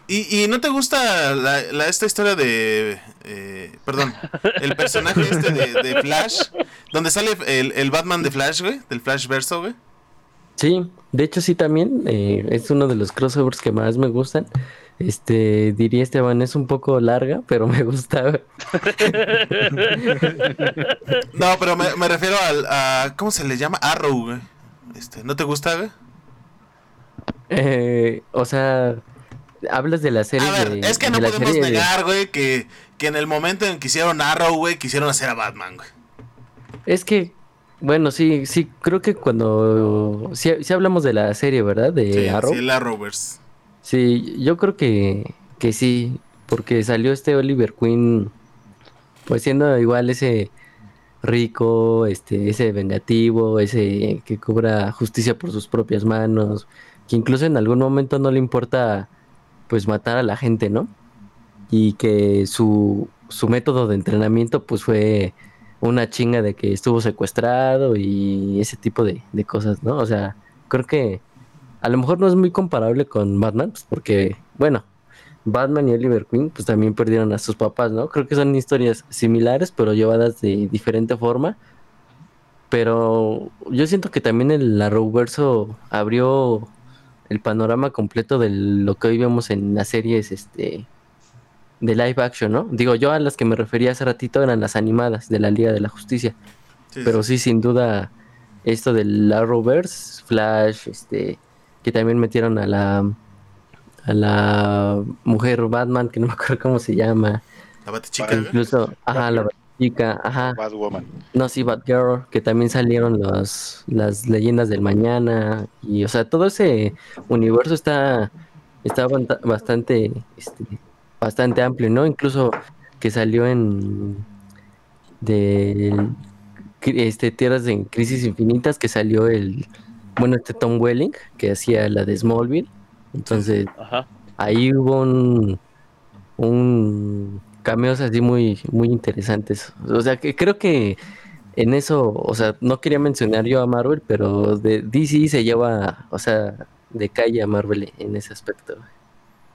¿Y, y no te gusta la, la- esta historia de... eh, perdón, el personaje este de, de Flash? Donde sale el, el Batman de Flash, güey. Del Flash verso, güey. Sí, de hecho sí también, eh, es uno de los crossovers que más me gustan. Este, diría Esteban, es un poco larga, pero me gusta. No, pero me, me refiero al... A, ¿Cómo se le llama? Arrow, güey. Este, ¿No te gusta, güey? Eh, o sea, hablas de la serie A ver, de, es que no la podemos serie negar, güey, que, que en el momento en que hicieron Arrow, güey, quisieron hacer a Batman, güey. Es que, bueno, sí, sí, creo que cuando, sí, sí hablamos de la serie, ¿verdad? De Sí, Arrow. sí, el Arrowverse. Sí, yo creo que, que sí, porque salió este Oliver Queen, pues siendo igual ese rico, este, ese vengativo, ese que cobra justicia por sus propias manos, que incluso en algún momento no le importa, pues matar a la gente, ¿no? Y que su, su método de entrenamiento, pues fue una chinga de que estuvo secuestrado y ese tipo de, de cosas, ¿no? O sea, creo que a lo mejor no es muy comparable con Batman, pues porque, bueno, Batman y Oliver Queen, pues también perdieron a sus papás, ¿no? Creo que son historias similares, pero llevadas de diferente forma. Pero yo siento que también el Arrowverso abrió el panorama completo de lo que hoy vemos en las series este de live action, ¿no? Digo, yo a las que me refería hace ratito eran las animadas de la Liga de la Justicia. Sí, Pero sí. sí, sin duda, esto del Arrowverse, Flash, este, que también metieron a la a la mujer Batman, que no me acuerdo cómo se llama, La Batichica, incluso, ajá, la chica, ajá, Batwoman. no, sí, Batgirl, que también salieron los, las leyendas del mañana, y o sea, todo ese universo está, está bastante, este, bastante amplio, ¿no? Incluso que salió en de este Tierras de Crisis Infinitas, que salió el, bueno, este Tom Welling, que hacía la de Smallville, entonces Ajá. ahí hubo un, un cameos así muy, muy interesantes. O sea, que creo que en eso, o sea, no quería mencionar yo a Marvel, pero de DC se lleva, o sea, de calle a Marvel en ese aspecto.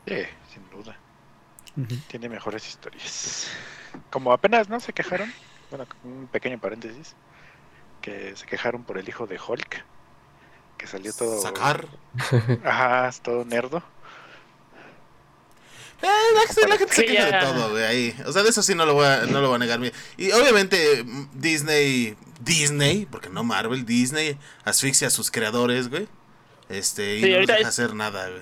Sí, sin duda. Tiene mejores historias. Como apenas, ¿no? Se quejaron. Bueno, un pequeño paréntesis. Que se quejaron por el hijo de Hulk. Que salió todo. Sacar. Ajá, todo nerdo. Eh, la, la gente se queja de todo, güey, ahí. O sea, de eso sí no lo voy a, no lo voy a negar. Y obviamente mm, Disney Disney, porque no Marvel, Disney asfixia a sus creadores, güey. Este, y Sí, no les deja es- hacer nada, güey.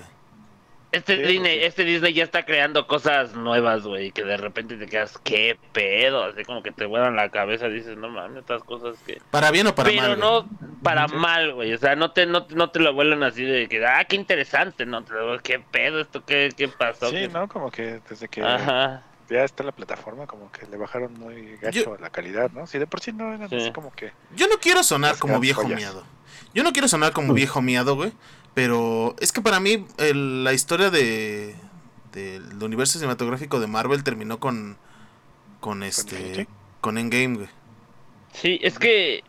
Este, Sí, Disney, porque- este Disney ya está creando cosas nuevas, güey, que de repente te quedas, qué pedo, así como que te vuelan la cabeza, dices, no mames, estas cosas que... Para bien o para Pero mal. güey. no para mal, güey, o sea, no te, no, no te lo vuelan así de que, ah, qué interesante, no, te lo qué pedo, esto, qué, qué pasó. Sí, ¿Qué- ¿no? Como que desde que Ajá, ya está la plataforma, como que le bajaron muy gacho Yo- la calidad, ¿no? Sí, de por sí no eran Sí. así como que... Yo no quiero sonar como viejo joyas. miado. Yo no quiero sonar como viejo miado, güey. Pero es que para mí el- la historia de del universo cinematográfico de Marvel terminó con con este con Endgame, güey. sí, es que...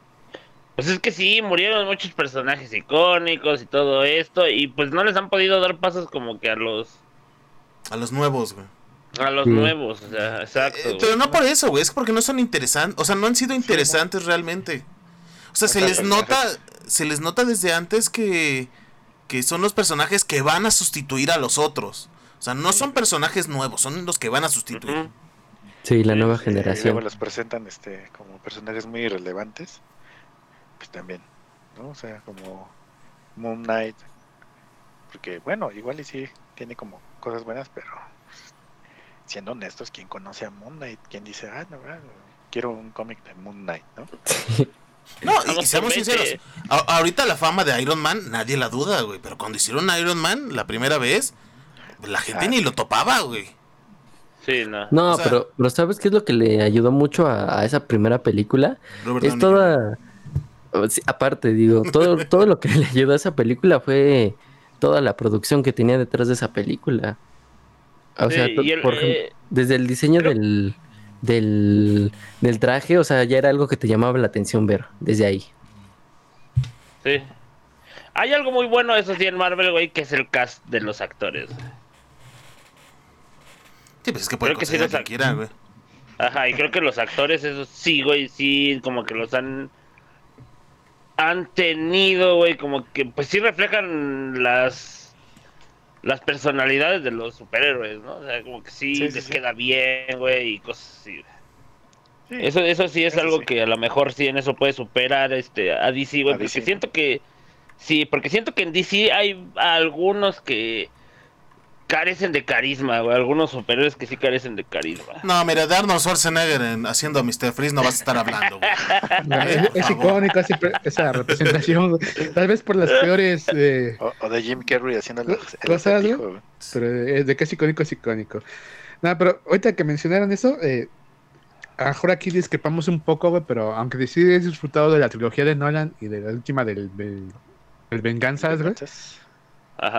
Pues es que sí, murieron muchos personajes icónicos y todo esto, y pues no les han podido dar pasos como que a los... A los nuevos, güey. A los Sí. nuevos, o sea, exacto. Eh, pero no por eso, güey, es porque no son interesantes, o sea, no han sido interesantes realmente. O sea, se les nota se les nota desde antes que que son los personajes que van a sustituir a los otros. O sea, no son personajes nuevos, son los que van a sustituir. Sí, la nueva Y luego generación. los presentan este como personajes muy irrelevantes. Pues también, ¿no? O sea, como Moon Knight. Porque, bueno, igual y sí tiene como cosas buenas, pero siendo honestos, ¿quién conoce a Moon Knight? ¿Quién dice, ah, no, ah, quiero un cómic de Moon Knight, ¿no? No, y- seamos sinceros, a- ahorita la fama de Iron Man nadie la duda, güey, pero cuando hicieron Iron Man la primera vez, la gente Ah, ni lo topaba, güey. Sí, no. No, O sea- pero, pero ¿sabes qué es lo que le ayudó mucho a, a esa primera película? Robert Es Downey toda... o sí, aparte, digo, todo, todo lo que le ayudó a esa película fue toda la producción que tenía detrás de esa película. O Sí, sea, el, por ejemplo, eh, desde el diseño creo- del, del, del traje, o sea, ya era algo que te llamaba la atención ver desde ahí. sí. Hay algo muy bueno, eso sí, en Marvel, güey, que es el cast de los actores. Sí, pues es que puede Creo que sí los quiera, güey. Ajá, y creo que los actores, eso sí, güey, sí, como que los han. Han tenido, güey, como que, pues sí reflejan las. Las personalidades de los superhéroes, ¿no? O sea, como que sí, les sí. queda bien, güey, y cosas así. Sí, Eso, eso sí es Eso algo que a lo mejor sí en eso puede superar este a DC, güey, A porque DC. siento que sí, porque siento que en DC hay algunos que carecen de carisma, güey, algunos superhéroes que sí carecen de carisma. No, mira, de Arnold Schwarzenegger en- haciendo a Mr. Freeze no vas a estar hablando, güey. Eh, es, icónica esa, representación, güey. tal vez por las peores, eh, O, o de Jim Carrey haciendo el, el Cosas, güey. pero eh, de que es icónico es icónico. Nada, pero ahorita que mencionaron eso, eh, a lo mejor aquí discrepamos un poco, güey, pero aunque sí he disfrutado de la trilogía de Nolan y de la última del, del, del Venganzas, güey,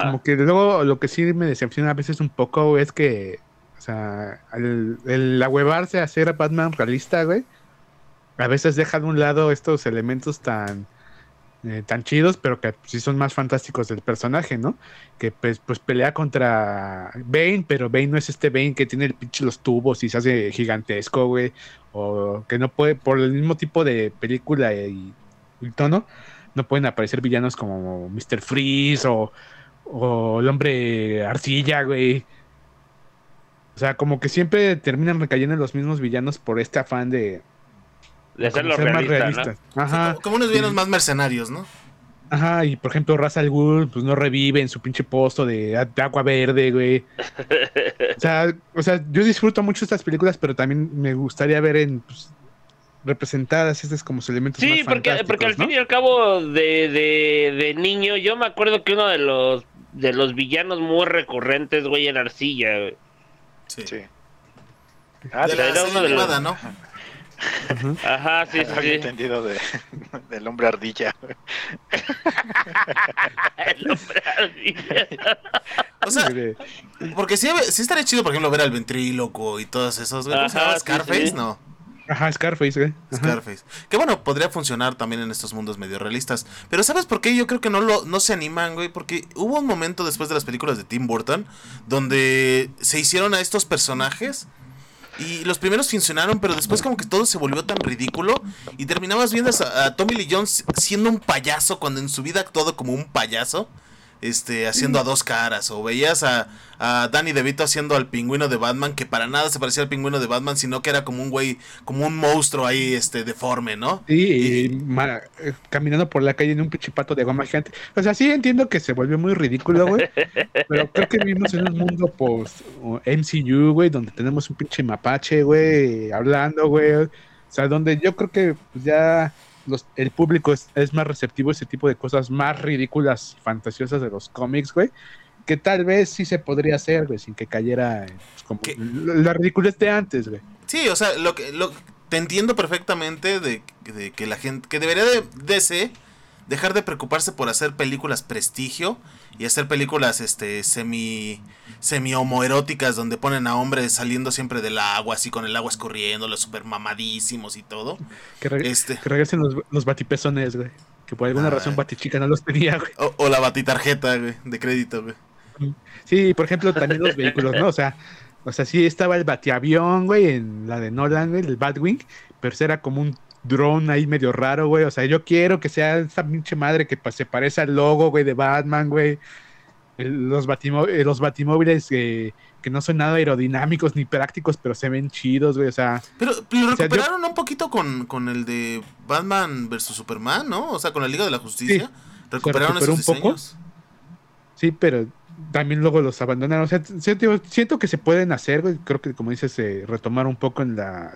Como que luego lo que sí me decepciona a veces un poco es que, o sea, el, el ahuevarse a hacer a Batman realista, güey, a veces deja de un lado estos elementos tan eh, tan chidos, pero que sí son más fantásticos del personaje, ¿no? Que pues, pues pelea contra Bane, pero Bane no es este Bane que tiene el pinche los tubos y se hace gigantesco, güey, o que no puede, por el mismo tipo de película y, y tono, no pueden aparecer villanos como Mr. Freeze o, o el hombre arcilla, güey. O sea, como que siempre terminan recayendo en los mismos villanos por este afán de, ser más realistas. Ajá. Como, como unos villanos más mercenarios, ¿no? Ajá, y por ejemplo, Ra's al Ghul, pues no revive en su pinche posto de, de agua verde, güey. O sea, o sea, yo disfruto mucho estas películas, pero también me gustaría ver en pues, representadas estos como elementos Sí, más porque, porque al fin y al cabo de, de, de niño, yo me acuerdo que uno de los de los villanos muy recurrentes, güey, era Arcilla, güey. Sí. sí. Ah, de de la era uno de los- animada, ¿no? Ajá, sí, sí, Había sí. entendido de, del hombre ardilla. El hombre Arcilla. O sea, porque sí, sí estaría chido, por ejemplo, ver al ventríloco y todas esas, güey. ¿Cómo se llama? sí, Scarface, sí. no. Ajá, Scarface. Ajá. Scarface. Que bueno, podría funcionar también en estos mundos medio realistas. Pero ¿sabes por qué? Yo creo que no lo no se animan, güey. Porque hubo un momento después de las películas de Tim Burton donde se hicieron a estos personajes. Y los primeros funcionaron, pero después como que todo se volvió tan ridículo. Y terminabas viendo a, a Tommy Lee Jones siendo un payaso cuando en su vida ha actuado como un payaso. Este, haciendo a dos caras, o veías a, a Danny DeVito haciendo al pingüino de Batman, que para nada se parecía al pingüino de Batman, sino que era como un güey, como un monstruo ahí, este, deforme, ¿no? Sí, y ma- eh, caminando por la calle en un pichipato de goma gigante. O sea, sí entiendo que se volvió muy ridículo, güey. pero creo que vivimos en un mundo post MCU, güey, donde tenemos un pinche mapache, güey, hablando, güey. O sea, donde yo creo que pues, ya los, el público es, es más receptivo a ese tipo de cosas más ridículas y fantasiosas de los cómics, güey. Que tal vez sí se podría hacer, güey, sin que cayera pues, como la ridiculez de antes, güey. Sí, o sea, lo que lo, te entiendo perfectamente de, de que la gente que debería de DC dejar de preocuparse por hacer películas prestigio y hacer películas este semi semi homoeróticas donde ponen a hombres saliendo siempre del agua así con el agua escurriendo, los super mamadísimos y todo. Que, Este que regresen los, los batipezones, güey. Que por alguna Ah. razón Batichica no los tenía, güey. o, o la batitarjeta, güey, de crédito, güey. Sí, por ejemplo, también los vehículos, ¿no? O sea, o sea, sí estaba el batiavión, güey, en la de Nolan, güey, el Batwing, pero era como un drone ahí medio raro, güey. O sea, yo quiero que sea esa pinche madre que pa- se parece al logo, güey, de Batman, güey. Los, batimo- eh, los batimóviles eh, que no son nada aerodinámicos ni prácticos, pero se ven chidos, güey. O sea, Pero, pero lo O sea, yo- recuperaron un poquito con, con el de Batman vs Superman, ¿no? O sea, con la Liga de la Justicia. recuperaron esos un poco. Sí, pero también luego los abandonaron. O sea, siento, siento que se pueden hacer, güey. Creo que, como dices, eh, retomar un poco en la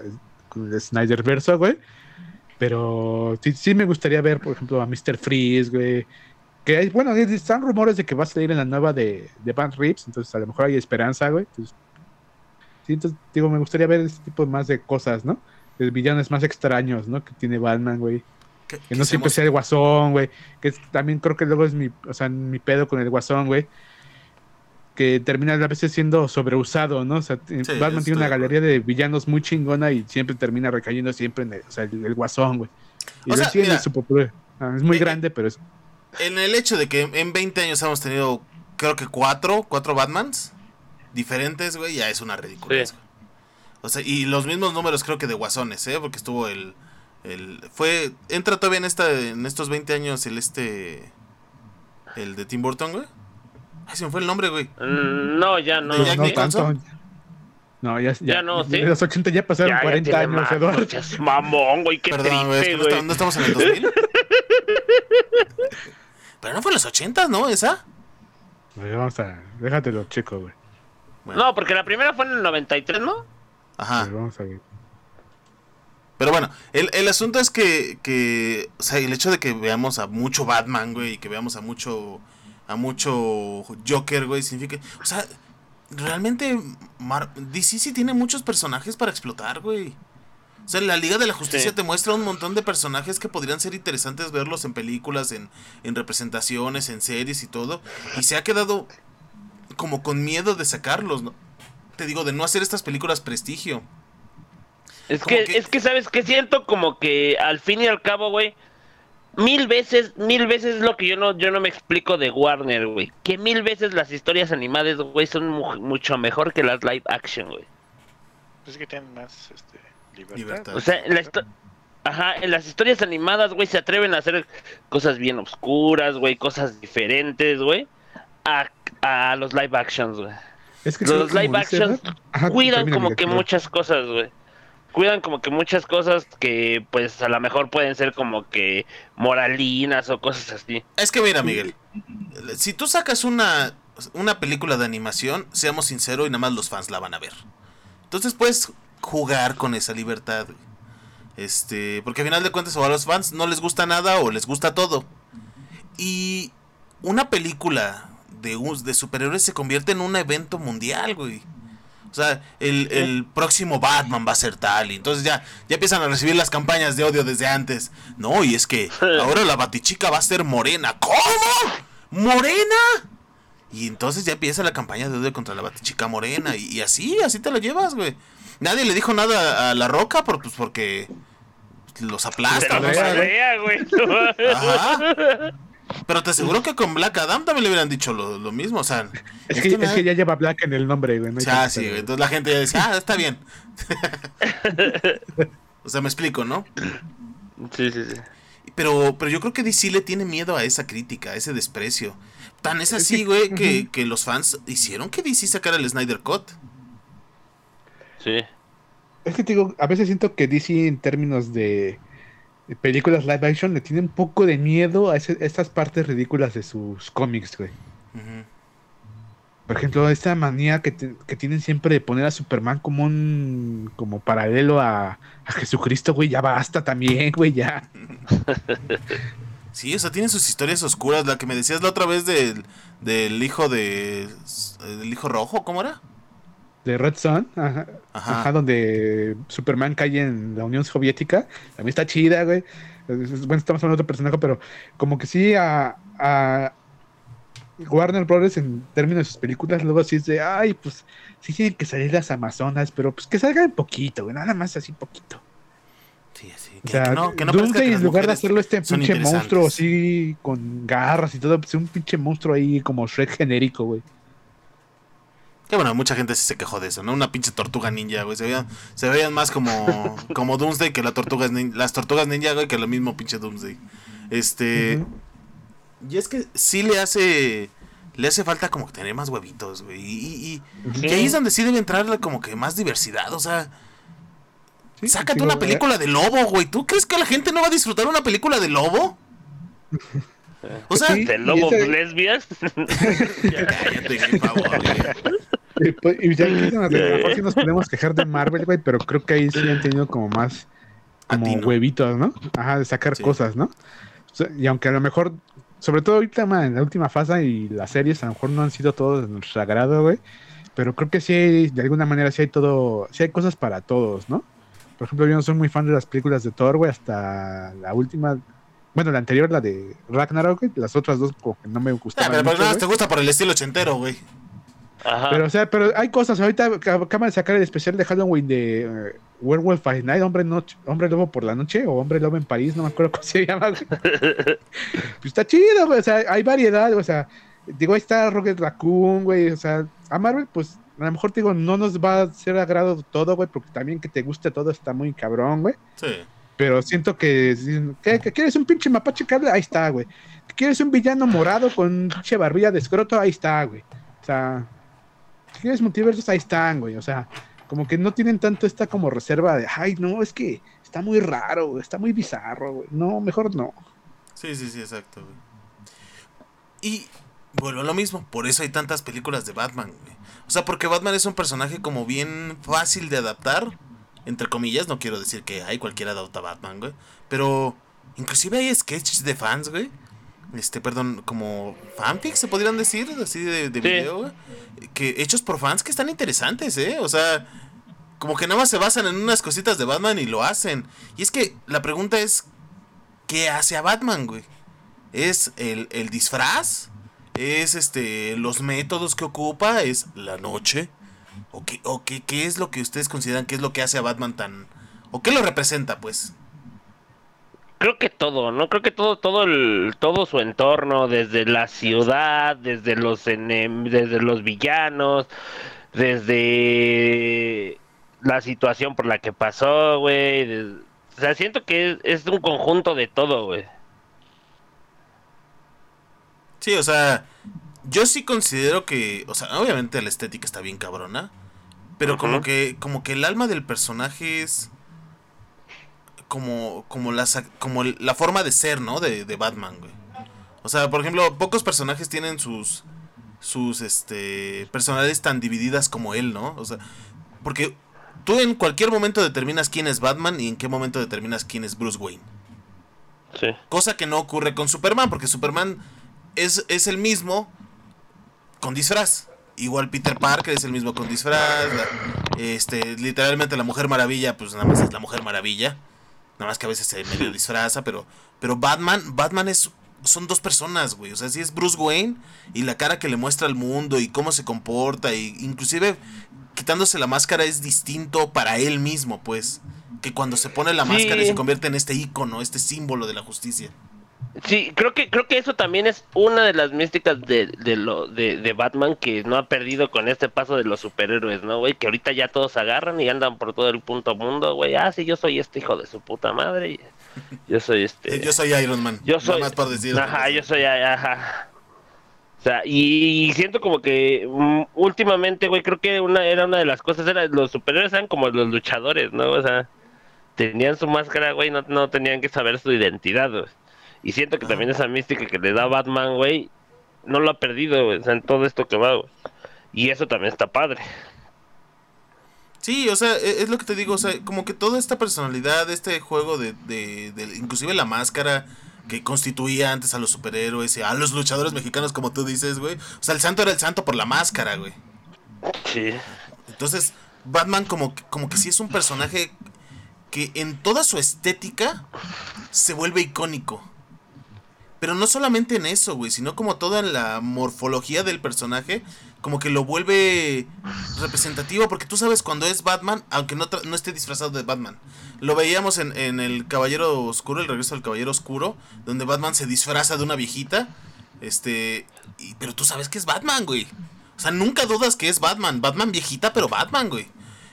con el Snyder verso, güey. Pero sí, sí me gustaría ver, por ejemplo, a Mr. Freeze, güey. Que hay, bueno, están rumores de que va a salir en la nueva de, de Van Reeves, entonces a lo mejor hay esperanza, güey. Entonces, sí, entonces, digo, me gustaría ver este tipo más de cosas, ¿no? De villanos más extraños, ¿no? Que tiene Batman, güey. Que, no siempre sea el guasón, güey. Que es- también creo que luego es mi, o sea, mi pedo con el guasón, güey. Que termina a veces siendo sobreusado, ¿no? O sea, Sí, Batman tiene una galería de villanos muy chingona y siempre termina recayendo siempre en el, o sea, el, el guasón, güey. Y O sea, mira, es ah, es muy eh, grande, pero es En el hecho de que en 20 años hemos tenido, creo que cuatro, cuatro Batmans diferentes, güey, ya es una ridiculez. Sí. güey. O sea, y los mismos números creo que de Guasones, ¿eh? Porque estuvo el... el fue... Entra todavía en, esta, en estos 20 años el este... El de Tim Burton, güey. Ay, se me fue el nombre, güey. Mm, No, ya no. ¿De Jack no tanto. No, ya, ya, Ya no, sí. de los 80 ya pasaron Ya, ya 40 tiene años, más, Eduardo. no seas mamón, güey, qué Perdón, triste, güey. no estamos en el 2000. Pero no fue en los 80, ¿no? Esa. A ver, Vamos a, déjatelo, chico, güey. Bueno, No, porque la primera fue en el 93, ¿no? Ajá. ver, Vamos a ver. Pero bueno, el, el asunto es que, que, o sea, el hecho de que veamos a mucho Batman, güey, y que veamos a mucho, a mucho Joker, güey, significa, o sea, realmente Mar- DC sí tiene muchos personajes para explotar, güey. O sea, la Liga de la Justicia Sí. te muestra un montón de personajes que podrían ser interesantes verlos en películas, en, en representaciones, en series y todo. Y se ha quedado como con miedo de sacarlos, ¿no? Te digo, de no hacer estas películas prestigio. Es que, que- es que, ¿sabes qué? Siento como que al fin y al cabo, güey, mil veces, mil veces es lo que yo no, yo no me explico de Warner, güey. Que mil veces las historias animadas, güey, son mu- mucho mejor que las live action, güey. Pues es que tienen más este, libertad. Libertad. O sea, en la Ajá, en las historias animadas, güey, se atreven a hacer cosas bien oscuras, güey, cosas diferentes, güey, a, a los live actions, güey. Es que Los live actions cuidan como que muchas cosas, güey. Cuidan como que muchas cosas que, pues, a lo mejor pueden ser como que moralinas o cosas así. Es que mira, Miguel, si tú sacas una, una película de animación, seamos sinceros y nada más los fans la van a ver. Entonces puedes jugar con esa libertad. Este, porque al final de cuentas o a los fans no les gusta nada o les gusta todo. Y una película de, de superhéroes se convierte en un evento mundial, güey. O sea, el, el próximo Batman va a ser tal. Y entonces ya, ya empiezan a recibir las campañas de odio desde antes. No, y es que ahora la batichica va a ser morena. ¿Cómo? ¿Morena? Y entonces ya empieza la campaña de odio contra la batichica morena. Y, y así, así te lo llevas, güey. Nadie le dijo nada a la roca por, pues, porque los aplasta. Pero ¿no? no güey. Ajá. Pero te aseguro que con Black Adam también le hubieran dicho lo, lo mismo. O sea, Es que, es que ya lleva Black en el nombre, güey. no sí, güey. Entonces la gente ya decía, ah, está bien. o sea, me explico, ¿no? Sí, sí, sí. Pero, pero yo creo que DC le tiene miedo a esa crítica, a ese desprecio. Tan es así, güey, que, que los fans hicieron que DC sacara el Snyder Cut. Sí. Es que te digo, a veces siento que DC en términos de, de películas live action le tiene un poco de miedo a ese- estas partes ridículas de sus cómics, güey. Por ejemplo, esta manía que, te- que tienen siempre de poner a Superman como un como paralelo a, a Jesucristo, güey, ya basta también, güey, ya. Sí, o sea, tienen sus historias oscuras. La que me decías la otra vez del, del hijo de. del hijo rojo, ¿cómo era? De Red Sun, ajá, Ajá. ajá, donde Superman cae en la Unión Soviética, también está chida, güey. Bueno, estamos hablando de otro personaje, pero como que sí a, a Warner Brothers en términos de sus películas, luego sí es de, ay, pues sí tienen que salir las Amazonas, pero pues que salgan poquito, güey, nada más así poquito. Sí, sí. O sea, que no, que no parezca Doomsday, que en lugar de hacerlo este pinche monstruo así con garras y todo, pues un pinche monstruo ahí como Shrek genérico, güey. Que bueno, mucha gente sí se quejó de eso, ¿no? Una pinche tortuga ninja, güey. Se veían, se veían más como, como Doomsday que la tortugas nin- las tortugas ninja, güey, que lo mismo pinche Doomsday. Este. Y es que sí le hace. Le hace falta como que tener más huevitos, güey. Y, y, y- Sí. y ahí es donde sí debe entrar como que más diversidad, o sea. Sí, Sácate una eh, película de lobo, güey. ¿Tú crees que la gente no va a disfrutar una película de lobo? O sea, Sí. ¿De lobo ese- lesbias? cállate, por favor, güey. Y, pues, y ya a lo mejor sí nos podemos quejar de Marvel, güey, pero creo que ahí sí han tenido como más como Atino. huevitos, ¿no? Ajá, de sacar Sí. cosas, ¿no? O sea, y aunque a lo mejor, sobre todo ahorita ma, en la última fase y las series a lo mejor no han sido todos de nuestro agrado, güey, pero creo que sí hay, de alguna manera sí hay todo, sí hay cosas para todos, ¿no? Por ejemplo, yo no soy muy fan de las películas de Thor, güey, hasta la última, bueno, la anterior, la de Ragnarok, güey, las otras dos como que no me Ah, gustaban pero mucho, más güey. te gusta por el estilo ochentero, güey. Ajá. Pero, o sea, pero hay cosas. Ahorita ac- acaban de sacar el especial de Halloween de eh, Werewolf by Night, hombre, noche, hombre lobo por la noche, o hombre lobo en París, no me acuerdo cómo se llama. güey. pues está chido, güey. O sea, hay variedad, o sea, digo, ahí está Rocket Raccoon, güey. O sea, a Marvel, pues a lo mejor te digo, no nos va a ser agrado todo, güey, porque también que te guste todo está muy cabrón, güey. Sí. Pero siento que, ¿qué, que quieres un pinche mapache cable? Ahí está, güey. ¿Que ¿Quieres un villano morado con pinche barbilla de escroto? Ahí está, güey. O sea, ¿que ¿quieres multiversos? Ahí están, güey. O sea, como que no tienen tanto esta como reserva de, ay, no, es que está muy raro, está muy bizarro, güey. No, mejor no. Sí, sí, sí, exacto, güey. Y vuelvo a lo mismo, por eso hay tantas películas de Batman, güey. O sea, porque Batman es un personaje como bien fácil de adaptar, entre comillas, no quiero decir que hay cualquiera adapta a Batman, güey. Pero inclusive hay sketches de fans, güey. Este, perdón, como fanfics se podrían decir, así de, de Sí. video. Que hechos por fans que están interesantes, ¿eh? O sea, como que nada más se basan en unas cositas de Batman y lo hacen. Y es que la pregunta es, ¿qué hace a Batman, güey? ¿Es el, el disfraz? ¿Es este los métodos que ocupa? ¿Es la noche? ¿O, qué, o qué, qué es lo que ustedes consideran que es lo que hace a Batman tan... ¿O qué lo representa, pues? Creo que todo, ¿no? Creo que todo, todo el, todo su entorno, desde la ciudad, desde los desde los villanos, desde la situación por la que pasó, güey. O sea, siento que es, es un conjunto de todo, güey. Sí, o sea, yo sí considero que, o sea, obviamente la estética está bien cabrona, pero como que como que el alma del personaje es como como la sa- como la forma de ser, ¿no? De, de Batman, güey. O sea, por ejemplo, pocos personajes tienen sus sus este personalidades tan divididas como él, ¿no? O sea, porque tú en cualquier momento determinas quién es Batman y en qué momento determinas quién es Bruce Wayne. Sí. Cosa que no ocurre con Superman, porque Superman es, es el mismo con disfraz. Igual Peter Parker es el mismo con disfraz. la- este, literalmente la Mujer Maravilla, pues nada más es la Mujer Maravilla. Nada más que a veces se medio disfraza, pero, pero Batman, Batman es, son dos personas, güey. O sea, sí es Bruce Wayne y la cara que le muestra al mundo y cómo se comporta. Y inclusive quitándose la máscara es distinto para él mismo, pues. Que cuando se pone la Sí. máscara y se convierte en este icono, este símbolo de la justicia. Sí, creo que creo que eso también es una de las místicas de, de lo de, de Batman que no ha perdido con este paso de los superhéroes, ¿no, güey? Que ahorita ya todos agarran y andan por todo el punto mundo, güey. Ah, sí, yo soy este hijo de su puta madre. Yo soy este. Yo soy Iron Man. Yo Nada soy. más por decir. Ajá, yo soy. Ajá. sea, y, siento como que mm, últimamente, güey, creo que una era una de las cosas, era los superiores eran como los luchadores, ¿no? O sea, tenían su máscara, güey, no, no tenían que saber su identidad, güey. Y siento que también esa mística que le da Batman, güey, no lo ha perdido, güey, o sea, en todo esto que va, güey. Y eso también está padre. Sí, o sea, e, es lo que te digo, o sea, como que toda esta personalidad, este juego de, de, de inclusive la máscara que constituía antes a los superhéroes y a los luchadores mexicanos, como tú dices, güey. O sea, el santo era el santo por la máscara, güey. Sí. Entonces, Batman como, como que sí es un personaje que en toda su estética se vuelve icónico. Pero no solamente en eso, güey, sino como toda la morfología del personaje, como que lo vuelve representativo, porque tú sabes cuando es Batman, aunque no, no esté disfrazado de Batman. Lo veíamos en, en, El Caballero Oscuro, el regreso del Caballero Oscuro, donde Batman se disfraza de una viejita. Este. pero tú sabes que es Batman, güey. O sea, nunca dudas que es Batman. Batman viejita, pero Batman, güey.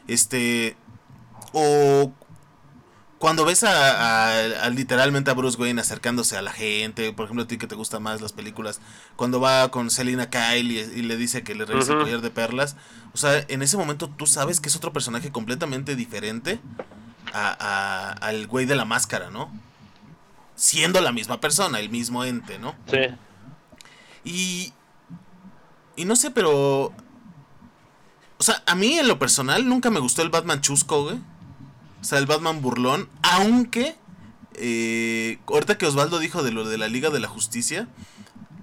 Este. O cuando ves a, literalmente a Bruce Wayne acercándose a la gente, por ejemplo a ti que te gustan más las películas, cuando va con Selina Kyle y, le dice que le regrese el collar de perlas, o sea, en ese momento tú sabes que es otro personaje completamente diferente a, al güey de la máscara, ¿no? Siendo la misma persona, el mismo ente, ¿no? Sí. Y... Y no sé, pero... O sea, a mí en lo personal nunca me gustó el Batman chusco, güey. O sea, el Batman burlón. Aunque. Eh, ahorita que Osvaldo dijo de lo de la Liga de la Justicia.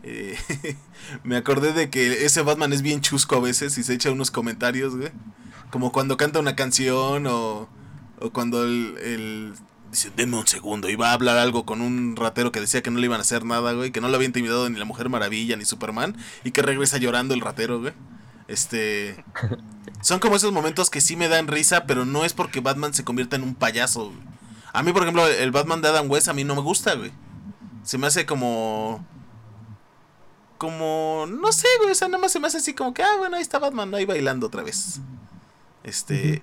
Eh, me acordé de que ese Batman es bien chusco a veces y se echa unos comentarios, güey. Como cuando canta una canción o, o cuando el, dice, denme un segundo, y va a hablar algo con un ratero que decía que no le iban a hacer nada, güey, que no lo había intimidado ni la Mujer Maravilla ni Superman, y que regresa llorando el ratero, güey. Este. Son como esos momentos que sí me dan risa, pero no es porque Batman se convierta en un payaso. A mí, por ejemplo, el Batman de Adam West a mí no me gusta, güey. Se me hace como... Como... No sé, güey. O sea, nada más se me hace así como que, ah, bueno, ahí está Batman ahí bailando otra vez. Este...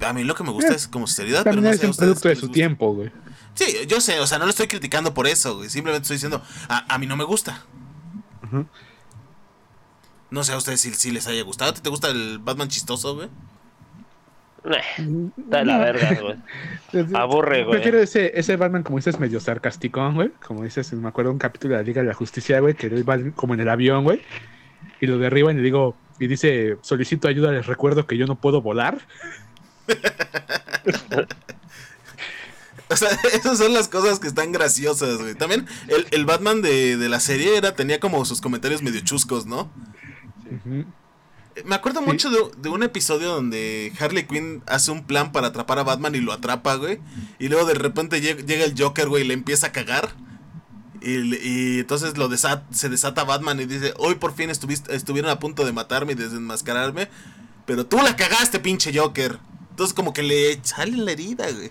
A mí lo que me gusta es como seriedad, pero no es un producto de su tiempo, güey. Sí, yo sé, o sea, no lo estoy criticando por eso, güey. Simplemente estoy diciendo, a, a mí no me gusta. No sé a ustedes si, les haya gustado. ¿Te, gusta el Batman chistoso, güey? Está de la verga, güey. Aburre, güey. Prefiero ese, ese Batman, como dices, medio sarcástico, güey. Como dices, me acuerdo de un capítulo de la Liga de la Justicia, güey, que él va como en el avión, güey. Y lo derriban y digo, y dice, solicito ayuda, les recuerdo que yo no puedo volar. O sea, esas son las cosas que están graciosas, güey. También el, el Batman de, de, la serie era, tenía como sus comentarios medio chuscos, ¿no? Me acuerdo mucho de, un episodio donde Harley Quinn hace un plan para atrapar a Batman y lo atrapa, güey. Y luego de repente llega, el Joker, güey, y le empieza a cagar. Y, entonces lo se desata Batman y dice, hoy por fin estuviste, estuvieron a punto de matarme y desenmascararme. Pero tú la cagaste, pinche Joker. Entonces como que le sale la herida, güey.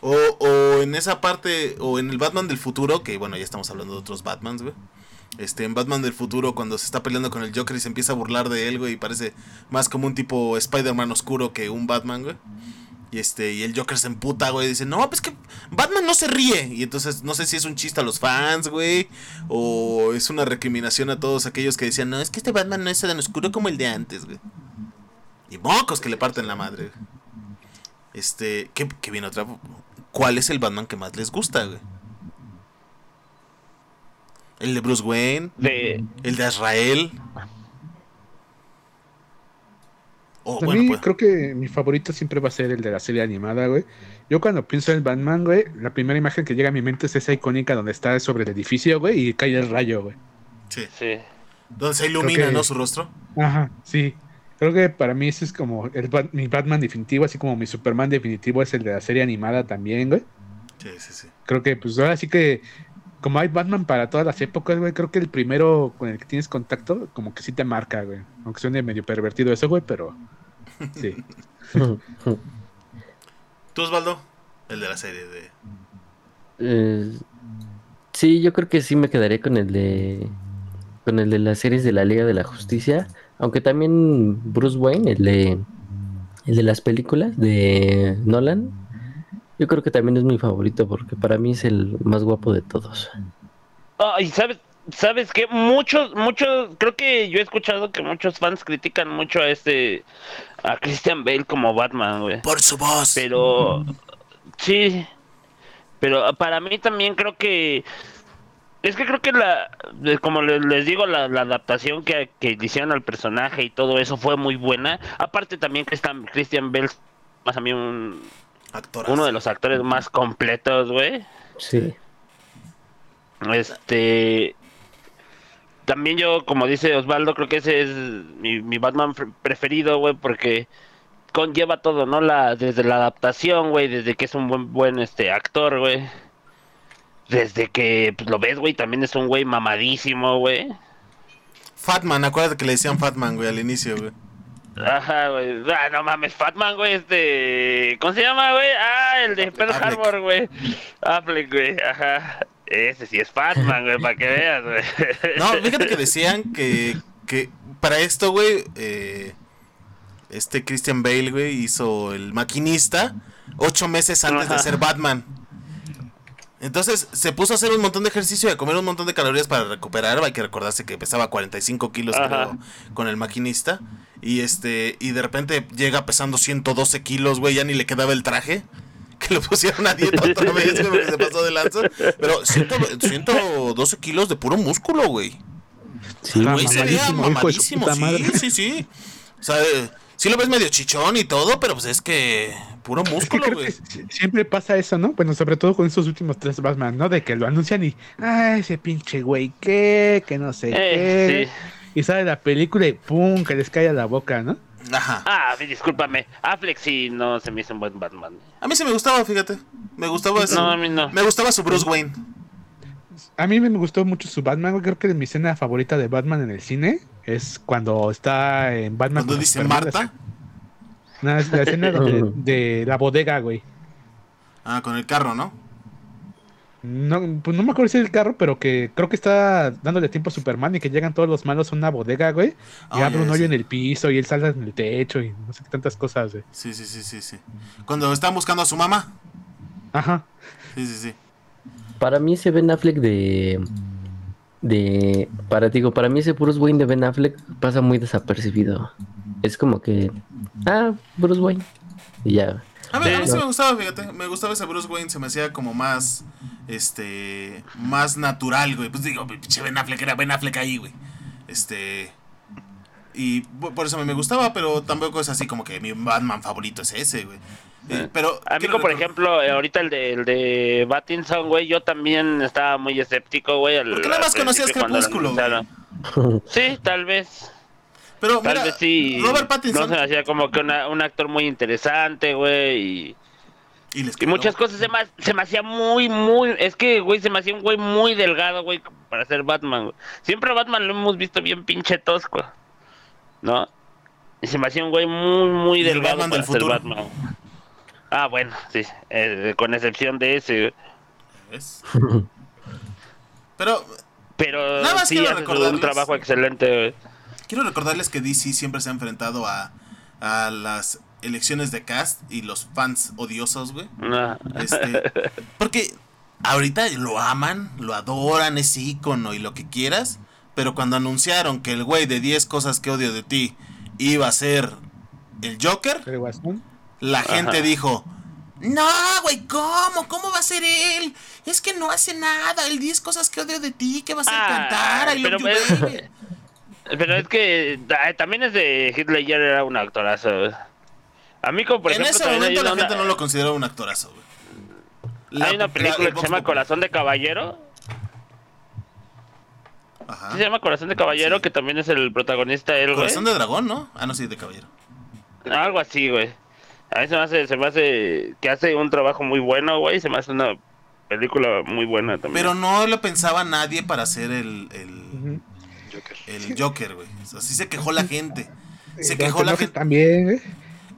O, o en esa parte, o en el Batman del futuro, que bueno, ya estamos hablando de otros Batmans, güey. Este, en Batman del futuro, cuando se está peleando con el Joker y se empieza a burlar de él, güey, y parece más como un tipo Spider-Man oscuro que un Batman, güey. Y este, y el Joker se emputa, güey, y dice, no, pues que Batman no se ríe. Y entonces, no sé si es un chiste a los fans, güey, o es una recriminación a todos aquellos que decían, no, es que este Batman no es tan oscuro como el de antes, güey. Y mocos que le parten la madre. Este, ¿qué, qué viene otra? ¿Cuál es el Batman que más les gusta, güey? El de Bruce Wayne. El de Israel. Oh, creo que mi favorito siempre va a ser el de la serie animada, güey. Yo cuando pienso en Batman, güey, la primera imagen que llega a mi mente es esa icónica donde está sobre el edificio, güey, y cae el rayo, güey. Sí. sí. Donde se ilumina, ¿no? Su rostro. Ajá, sí. Creo que para mí ese es como el, mi Batman definitivo, así como mi Superman definitivo es el de la serie animada también, güey. Sí, sí, sí. Creo que pues ahora sí que como hay Batman para todas las épocas, güey, creo que el primero con el que tienes contacto, como que sí te marca, güey. Aunque suene medio pervertido eso, güey, pero sí. ¿Tú, Osvaldo? El de la serie de... Eh, sí, yo creo que sí me quedaría con el de... Con el de las series de la Liga de la Justicia. Aunque también Bruce Wayne, el de... El de las películas de Nolan, yo creo que también es mi favorito porque para mí es el más guapo de todos. Ah, y sabes, ¿sabes qué? Muchos, muchos, creo que yo he escuchado que muchos fans critican mucho a este, a Christian Bale como Batman, güey. Por su voz. Pero, sí, pero para mí también creo que, es que creo que la, como le- les digo, la, la adaptación que, que hicieron al personaje y todo eso fue muy buena. Aparte también que está Christian Bale, más a mí un, Actorazo. uno de los actores más completos, güey. Sí. Este. También yo, como dice Osvaldo, creo que ese es mi, mi Batman pre- preferido, güey, porque conlleva todo, ¿no? La, desde la adaptación, güey, desde que es un buen, buen este actor, güey. Desde que pues, lo ves, güey, también es un güey mamadísimo, güey. Fatman, acuérdate que le decían Fatman, güey, al inicio, güey. Ajá, güey. Ah, no mames, Fatman, güey, este. ¿Cómo se llama, güey? Ah, el de Pearl. Harbor, güey. Affleck, güey. Ajá. Ese sí es Fatman, güey, para que veas, güey. No, fíjate que decían que, que para esto, güey, eh, este Christian Bale, güey, hizo el maquinista ocho meses antes de ser Batman. Entonces se puso a hacer un montón de ejercicio y a comer un montón de calorías para recuperar. Hay que recordarse que pesaba 45 kilos creo, con el maquinista. Y este y de repente llega pesando 112 kilos, güey, ya ni le quedaba el traje. Que lo pusieron a dieta otra vez, güey, porque se pasó de lanza. Pero 100 112 kilos de puro músculo, güey. Sí, El güey se veía mamadísimo, sí, sí, sí. O sea, eh, sí lo ves medio chichón y todo, pero pues es que puro músculo, güey. que siempre pasa eso, ¿no? Bueno, sobre todo con estos últimos tres Batman, ¿no? De que lo anuncian y, ah, ese pinche güey, ¿qué? Que no sé Eh, qué. sí. Y sale la película y pum, que les cae a la boca, ¿no? Ajá. Ah, discúlpame. Affleck sí no se me hizo un buen Batman. A mí sí me gustaba, fíjate. Me gustaba su, No, a mí no. me gustaba su Bruce Wayne. A mí me gustó mucho su Batman, güey. Creo que mi escena favorita de Batman en el cine es cuando está en Batman. Cuando dice Superman, Marta. la- No, es la escena de, de la bodega, güey. Ah, con el carro, ¿no? No, pues no me acuerdo si es el carro, pero que creo que está dándole tiempo a Superman y que llegan todos los malos a una bodega, güey. Y Ah, abre un hoyo sí. en el piso y él sale en el techo y no sé qué tantas cosas, güey. Sí, sí, sí, sí, sí. Cuando estaban buscando a su mamá. Ajá. Sí, sí, sí. Para mí ese Ben Affleck de... De... Para, digo, para mí ese Bruce Wayne de Ben Affleck pasa muy desapercibido. Es como que... Ah, Bruce Wayne. Y ya. A mí, a mí sí me gustaba, fíjate. Me gustaba ese Bruce Wayne, se me hacía como más, este, más natural, güey. Pues digo, pinche Ben Affleck era Ben Affleck ahí, güey. Este, y por eso me gustaba, pero tampoco es así como que mi Batman favorito es ese, güey. Eh, pero, A mí, quiero como por ejemplo, eh, ahorita el de, el de Pattinson, güey, yo también estaba muy escéptico, güey. al- Porque nada más conocías Crepúsculo. Sí, tal vez. Pero Tal mira, vez sí. Robert No Pattinson. se me hacía como que una- un actor muy interesante, güey. Y, y les y muchas cosas se me, se me hacía muy, muy. Es que, güey, se me hacía un güey muy delgado, güey, para ser Batman, güey. Siempre Batman lo hemos visto bien pinche tosco. ¿No? Y se me hacía un güey muy, muy delgado Batman para del ser futuro. Batman. Ah, bueno, sí. eh, con excepción de ese. Pero Pero Nada más sí, quiero recordarles- un trabajo excelente, güey. quiero recordarles que DC siempre se ha enfrentado a, a las elecciones de cast y los fans odiosos, güey. No. Este, porque ahorita lo aman, lo adoran, es ícono y lo que quieras. Pero cuando anunciaron que el güey de 10 cosas que odio de ti iba a ser el Joker, El Guasón. La gente Ajá. dijo: No, güey, ¿cómo? ¿Cómo va a ser él? Es que no hace nada. El 10 cosas que odio de ti, que va a Ah, cantar. I love pero you, baby". Pero es que también es de Heath Ledger era un actorazo. A mí como por en ejemplo ese momento la una, gente no lo consideraba un actorazo, güey. La- hay una la- película el que se llama. Corazón de Caballero. Ajá. ¿Sí se llama Corazón de Caballero, Sí. que también es el protagonista él, güey. Corazón de dragón, ¿no? Ah, no, sí, de caballero. Algo así, güey. A mí se me hace, se me hace que hace un trabajo muy bueno, güey. Se me hace una película muy buena también. Pero no lo pensaba nadie para hacer el, el. Joker. el Joker, güey. Así se quejó la gente. Se Eh, quejó la gente. También, güey.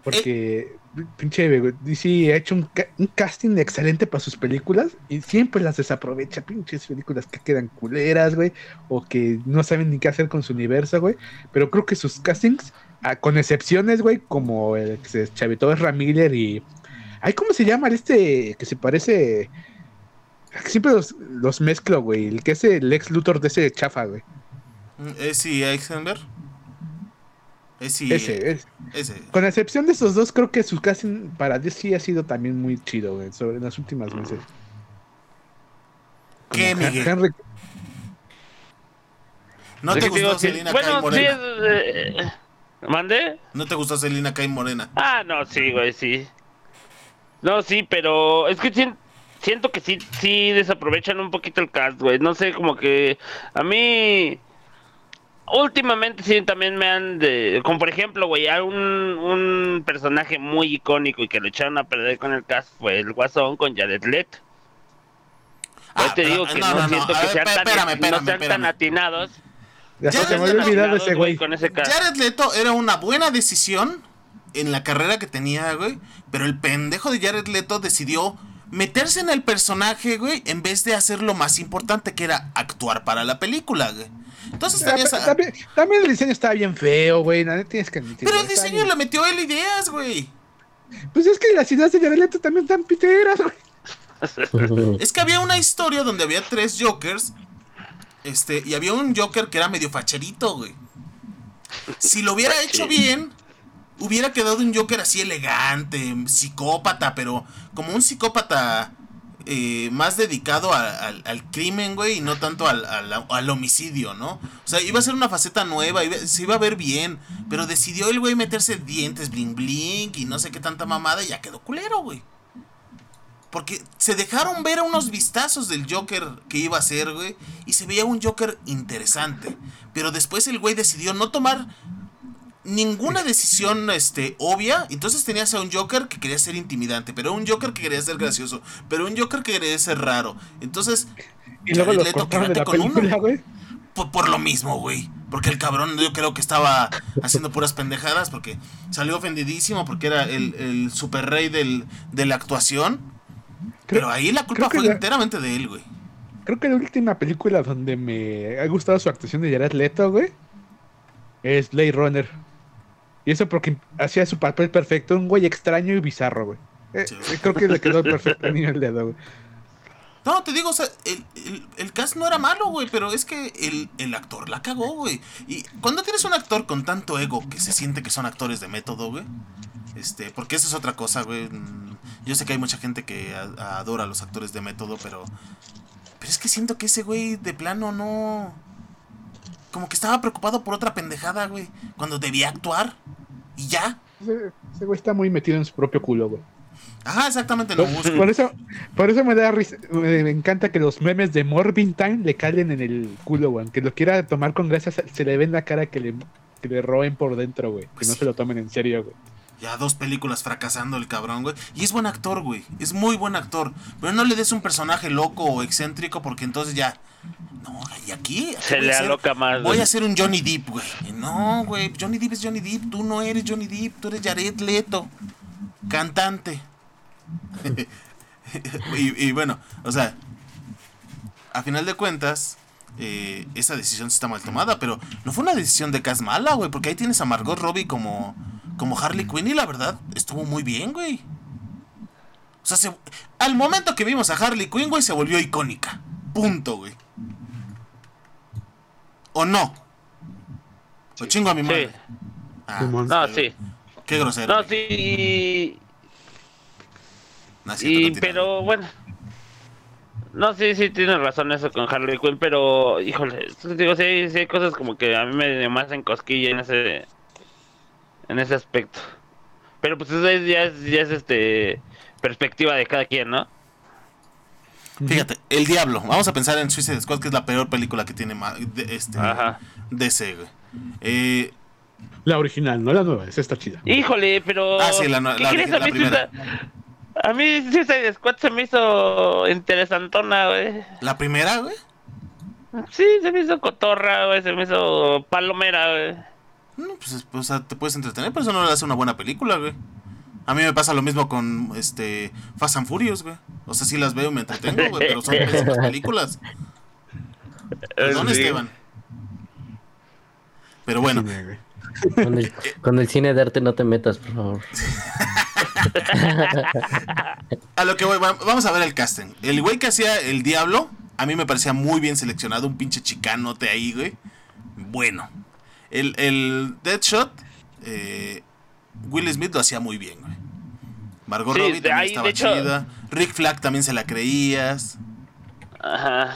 Porque, pinche, güey, DC ha hecho un, ca- un casting excelente para sus películas y siempre las desaprovecha. Pinches películas que quedan culeras, güey. O que no saben ni qué hacer con su universo, güey. Pero creo que sus castings, ah, con excepciones, güey, como el que se chavitó es Ramiller y. Ay, ¿cómo se llama el este que se parece? Siempre los, los mezclo, güey. El que es el ex Luthor de ese chafa, güey. ¿Es y Eisenberg? Es y- Ese, es. ese. Con excepción de esos dos, creo que su casting para DC ha sido también muy chido, güey, sobre las últimas meses. ¿Qué, Como Miguel? Henry, ¿No te gustó sí, Selina bueno, Kyle sí, eh, ¿Mandé? ¿No te gustó Selina Kyle Morena? Ah, no, sí, güey, sí. No, sí, pero es que sien- siento que sí, sí desaprovechan un poquito el cast, güey. No sé, como que a mí últimamente sí también me han de, como por ejemplo, güey, a un, un personaje muy icónico y que lo echaron a perder con el cast fue el Guasón con Jared Leto. Yo Ah, te digo que no, no, no, no, siento que sean, tan, atinados. Ya Ya se me desde había olvidado de atinados, ese güey. con ese. Jared Leto era una buena decisión en la carrera que tenía, güey. Pero el pendejo de Jared Leto decidió meterse en el personaje, güey, en vez de hacer lo más importante que era actuar para la película, güey. Entonces tenías a- también, también el diseño estaba bien feo, güey. Nadie tienes que admitirlo, Pero el diseño bien. le metió él ideas, güey. Pues es que las ideas de Jared Leto también están piteras, güey. Es que había una historia donde había tres Jokers. Este, y había un Joker que era medio facherito, güey. Si lo hubiera hecho bien, hubiera quedado un Joker así elegante, psicópata, pero como un psicópata eh, más dedicado a- al, al crimen, güey, y no tanto al, al- al homicidio, ¿no? O sea, iba a ser una faceta nueva, iba- se iba a ver bien, pero decidió el güey meterse dientes bling bling y no sé qué tanta mamada y ya quedó culero, güey. Porque se dejaron ver unos vistazos del Joker que iba a ser, güey. Y se veía un Joker interesante. Pero después el güey decidió no tomar ninguna decisión este, obvia. Entonces tenías a un Joker que quería ser intimidante. Pero un Joker que quería ser gracioso. Pero un Joker que quería ser raro. Entonces, Y luego los cortaron de quédate la con uno. película, güey. por, por lo mismo, güey. Porque el cabrón yo creo que estaba haciendo puras pendejadas. Porque salió ofendidísimo. Porque era el, el super rey del, de la actuación. Creo- Pero ahí la culpa fue la- enteramente de él, güey. Creo que la última película donde me ha gustado su actuación de Jared Leto, güey, es Blade Runner. Y eso porque hacía su papel perfecto, un güey extraño y bizarro, güey. Eh, Sí. creo que le quedó perfecto al niño el dedo, güey. No, te digo, o sea, el, el, el cast no era malo, güey, pero es que el, el actor la cagó, güey. Y cuando tienes un actor con tanto ego que se siente que son actores de método, güey. Este, porque eso es otra cosa, güey. mm, Yo sé que hay mucha gente que adora a los actores de método, pero. Pero es que siento que ese güey de plano no. Como que estaba preocupado por otra pendejada, güey. Cuando debía actuar. Y ya. Ese güey está muy metido en su propio culo, güey. Ajá, exactamente, no Por, busco. por eso, por eso me da risa, me, me encanta que los memes de Morbin Time le calen en el culo, güey. Aunque lo quiera tomar con gracia, se, le ve en la cara que le, que le roen por dentro, güey. Que Pues no sí. se lo tomen en serio, güey. Ya dos películas fracasando el cabrón, güey. Y es buen actor, güey. Es muy buen actor. Pero no le des un personaje loco o excéntrico porque entonces ya... No, y aquí... Se voy le a ser- aloca más. Voy güey. a ser un Johnny Depp, güey. No, güey. Johnny Depp es Johnny Depp. Tú no eres Johnny Depp. Tú eres Jared Leto. Cantante. y, y bueno, o sea... A final de cuentas... eh, esa decisión sí está mal tomada, pero no fue una decisión de Cas mala, güey, porque ahí tienes a Margot Robbie como, como Harley Quinn y la verdad estuvo muy bien, güey. O sea, se- al momento que vimos a Harley Quinn, güey, se volvió icónica. Punto, güey. ¿O no? O chingo a mi madre. Ah. No, sí. qué grosero. No, güey. sí. Y- No, es cierto, Y, continúa. pero bueno. No, sí, sí, tienes razón eso con Harley Quinn, pero híjole, digo, sí, hay- sí hay cosas como que a mí me más en cosquilla en ese en ese aspecto. Pero pues eso es- ya es, ya es este perspectiva de cada quien, ¿no? Fíjate, El Diablo. Vamos a pensar en Suicide Squad, que es la peor película que tiene ma- de, este, Ajá. DC, güey. Eh, La original, no la nueva, esa está chida. Híjole, pero Ah, sí, la ¿qué la la primera. A mí Suicide Squad se me hizo interesantona, güey. la primera, güey. Sí, se me hizo cotorra, güey, se me hizo palomera, güey. No, pues, es- pues, o sea, te puedes entretener, pero eso no le hace una buena película, güey. A mí me pasa lo mismo con este Fast and Furious, güey. O sea, sí las veo y me entretengo, güey, pero son pésimas películas. Perdón, Sí. Esteban. Pero bueno. Con el, con el cine de arte no te metas, por favor. A lo que voy, va- vamos a ver el casting. El güey que hacía el diablo, a mí me parecía muy bien seleccionado, un pinche chicanote ahí, güey. Bueno. El, el Deadshot, eh, Will Smith lo hacía muy bien, güey. Margot Sí, Robbie también ahí, estaba hecho- chida. Rick Flag también se la creías. Ajá.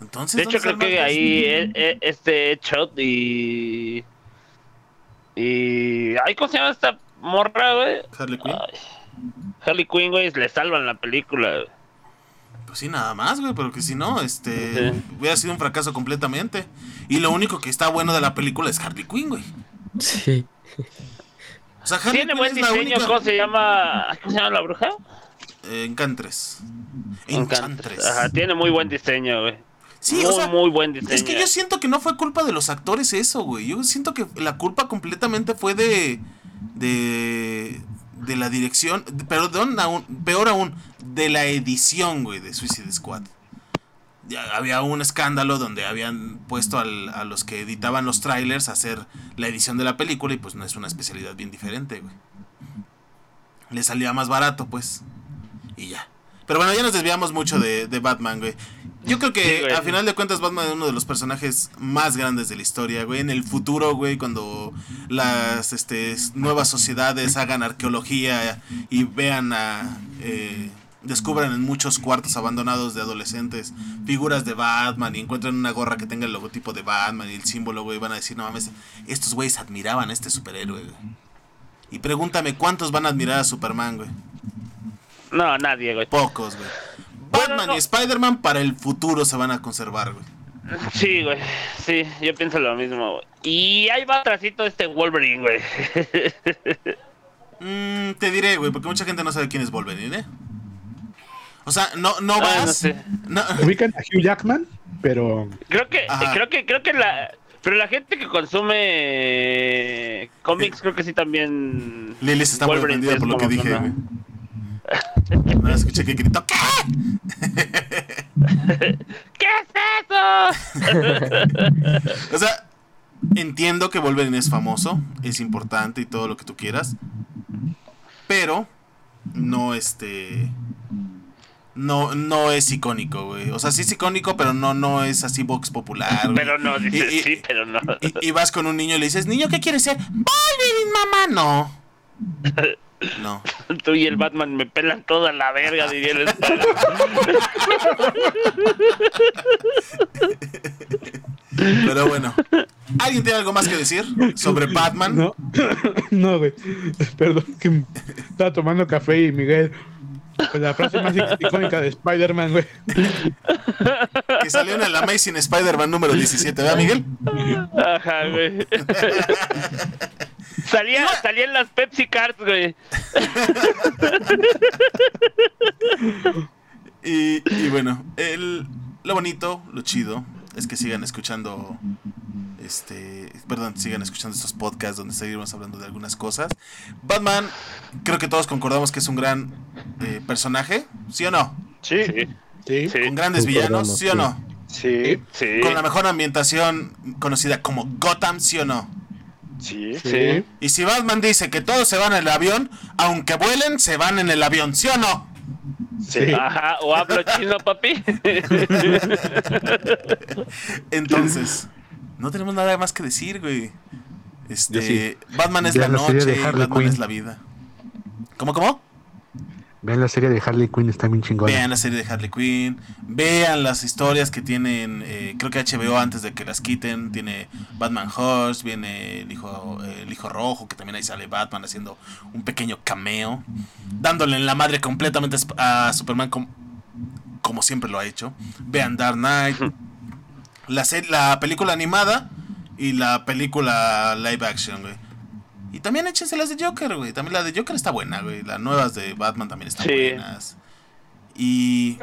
Entonces, De hecho, ¿dónde creo que ahí eh, eh, este Shot y. Y. Ay, ¿cómo se llama esta morra, güey? Harley Quinn. Ay, Harley Quinn, güey, le salvan la película. güey. Pues sí, nada más, güey, pero que si no, este, Sí. hubiera sido un fracaso completamente. Y lo único que está bueno de la película es Harley Quinn, güey. Sí. O sea, Harley Tiene Quinn buen es diseño, única- ¿cómo se llama? ¿Cómo se llama la bruja? Eh, Encantres. Encantres. Ajá, tiene muy buen diseño, güey. Sí, muy, o sea, muy buen diseño. Es que yo siento que no fue culpa de los actores eso, güey. Yo siento que la culpa completamente fue de. de. de la dirección. de- Perdón, aún, peor aún, de la edición, güey, de Suicide Squad. Ya había un escándalo donde habían puesto al- a los que editaban los trailers a hacer la edición de la película y pues no es una especialidad bien diferente, güey. Le salía más barato, pues. Y ya. Pero bueno, ya nos desviamos mucho de, de Batman, güey. Yo creo que Sí, güey. a final de cuentas Batman es uno de los personajes más grandes de la historia, güey. En el futuro, güey, cuando las este, nuevas sociedades hagan arqueología y vean a... eh, descubran en muchos cuartos abandonados de adolescentes figuras de Batman y encuentran una gorra que tenga el logotipo de Batman y el símbolo, güey, van a decir, no mames, estos güeyes admiraban a este superhéroe, güey. Y pregúntame cuántos van a admirar a Superman, güey. No, nadie, güey. Pocos, güey. Bueno, Batman no. y Spider-Man para el futuro se van a conservar, güey. Sí, güey. Sí, yo pienso lo mismo, güey. Y ahí va atrásito este Wolverine, güey. Mm, te diré, güey, porque mucha gente no sabe quién es Wolverine, ¿eh? O sea, no, no Ah, vas. no sé. no- Ubican a Hugh Jackman, pero Creo que, Ajá. creo que, creo que la, pero la gente que consume cómics creo que sí también. Lily se está muy por lo que dije, güey. No, escuché que gritó, ¿qué? ¿Qué es eso? O sea, entiendo que Wolverine es famoso, es importante y todo lo que tú quieras. Pero no este no no es icónico, güey. O sea, sí es icónico, pero no no es así box popular, güey. pero no, dices Y- y- sí, pero no. Y, y vas con un niño y le dices, "Niño, ¿qué quieres ser?" "Wolverine, mamá." No. No. Tú y el Batman me pelan toda la verga, diría el Pero bueno. ¿Alguien tiene algo más que decir sobre Batman? no, no, güey. Perdón, que estaba tomando café y Miguel. Pues la frase más ic- icónica de Spider-Man, güey. Que salió en el Amazing Spider-Man número 17, ¿verdad, Miguel? Ajá, güey. Salía, salía en las Pepsi Cards, güey. Y, y bueno, el, lo bonito, lo chido, es que sigan escuchando, este, perdón, sigan escuchando estos podcasts donde seguiremos hablando de algunas cosas. Batman, creo que todos concordamos que es un gran eh, personaje, ¿sí o no? Sí, Sí, Con grandes villanos, ¿sí o no? sí, sí. Con la mejor ambientación conocida como Gotham, ¿sí o no? Sí. Sí. Y si Batman dice que todos se van en el avión, aunque vuelen, se van en el avión, ¿sí o no? Sí. Ajá, o hablo chino, papi. Entonces, no tenemos nada más que decir, güey. Este, sí. Batman es la noche, Batman es la vida. ¿Cómo, cómo? Vean la serie de Harley Quinn, está bien chingona. Vean la serie de Harley Quinn, vean las historias que tienen, eh, creo que HBO antes de que las quiten, tiene Batman Horse, viene el hijo, el hijo rojo, que también ahí sale Batman haciendo un pequeño cameo, dándole en la madre completamente a Superman com- como siempre lo ha hecho. Vean Dark Knight, la, la película animada y la película live action, güey. Y también échense las de Joker, güey. También la de Joker está buena, güey. Las nuevas de Batman también están Sí. buenas. Y,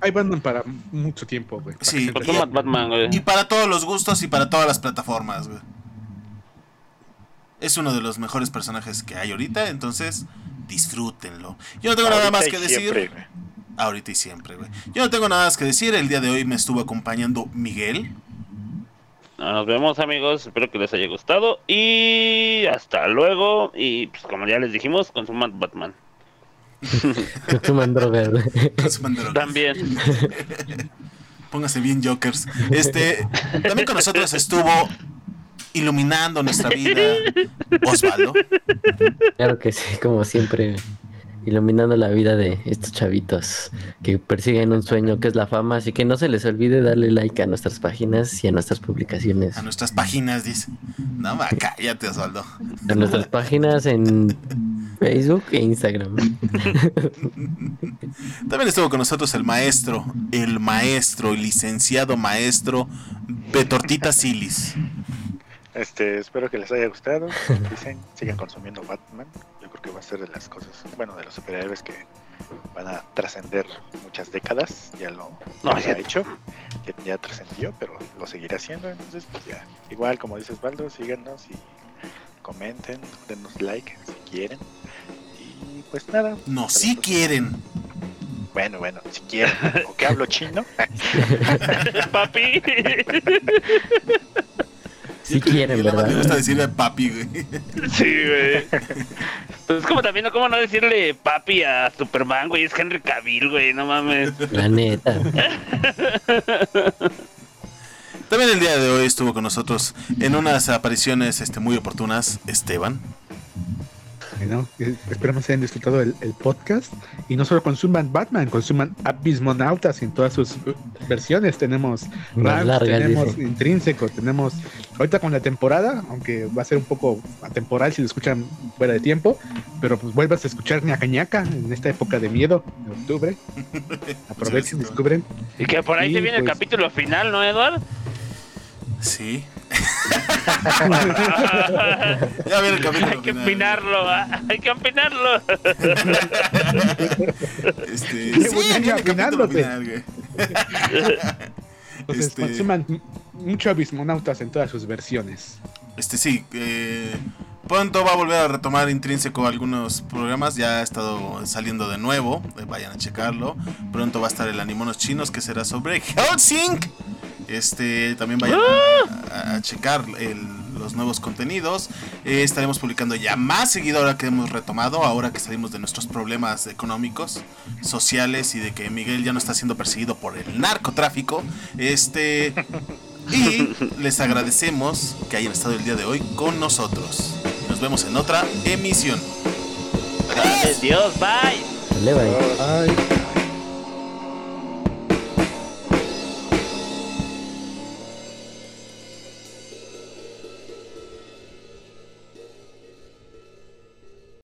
Hay Batman para mucho tiempo, güey. para Sí. Pues toma Batman, güey. y para todos los gustos y para todas las plataformas, güey. Es uno de los mejores personajes que hay ahorita, entonces disfrútenlo. Yo no tengo nada Ahorita más y que siempre, decir. güey. Ahorita y siempre, güey. Yo no tengo nada más que decir. El día de hoy me estuvo acompañando Miguel. Nos vemos, amigos. Espero que les haya gustado. Y hasta luego. Y pues, como ya les dijimos, consuman Batman. Consuman drogas. Consuman drogas. También. Póngase bien, Jokers. Este, también con nosotros estuvo iluminando nuestra vida Osvaldo. Claro que sí, como siempre, iluminando la vida de estos chavitos que persiguen un sueño que es la fama. Así que no se les olvide darle like a nuestras páginas y a nuestras publicaciones. A nuestras páginas, dice. No, va, cállate, Osvaldo. A nuestras páginas en Facebook e Instagram. También estuvo con nosotros el maestro, el maestro, el licenciado maestro Betortita Silis. Este, espero que les haya gustado. Dicen, sigan consumiendo Batman. Va a ser de las cosas, bueno, de los superhéroes que van a trascender muchas décadas. Ya lo, No, ya ya- ha hecho, ya, ya trascendió, pero lo seguirá haciendo. Entonces, pues ya, igual como dices, Baldo, síganos y comenten, denos like si quieren. Y pues nada. No, si próxima. quieren. Bueno, bueno, si quieren. o que hablo chino. Papi. Si quieren, Me ¿verdad? gusta decirle papi, güey. Sí, güey. Pues es como también, ¿cómo no decirle papi a Superman, güey? Es Henry Cavill, güey, no mames. La neta. También el día de hoy estuvo con nosotros en unas apariciones este, muy oportunas Esteban. Bueno, eh, esperamos hayan disfrutado el, el podcast. Y no solo consuman Batman, consuman Abismonautas en todas sus uh, versiones. Tenemos largas, tenemos dice. Intrínseco, tenemos ahorita con la temporada, aunque va a ser un poco atemporal si lo escuchan fuera de tiempo, pero pues vuelvas a escuchar ñaca ñaca en esta época de miedo, de octubre. Aprovechen, descubren. Y que por ahí Sí, se viene el pues. capítulo final, ¿no, Eduard? Sí. Ya viene el capítulo hay que opinarlo, hay que opinarlo. Este, Qué sí, año viene el capítulo opinándote. final, güey. Entonces Este- consuman m- mucho Abismonautas en todas sus versiones. Este sí, eh, pronto va a volver a retomar intrínseco algunos programas, ya ha estado saliendo de nuevo, eh, vayan a checarlo. Pronto va a estar el Animonos Chinos que será sobre Hellsing. Este, también vayan a, a checar el- los nuevos contenidos. Eh, estaremos publicando ya más seguido ahora que hemos retomado, ahora que salimos de nuestros problemas económicos, sociales y de que Miguel ya no está siendo perseguido por el narcotráfico. Este, y les agradecemos que hayan estado el día de hoy con nosotros. Nos vemos en otra emisión. Adiós, bye. Sale, bye.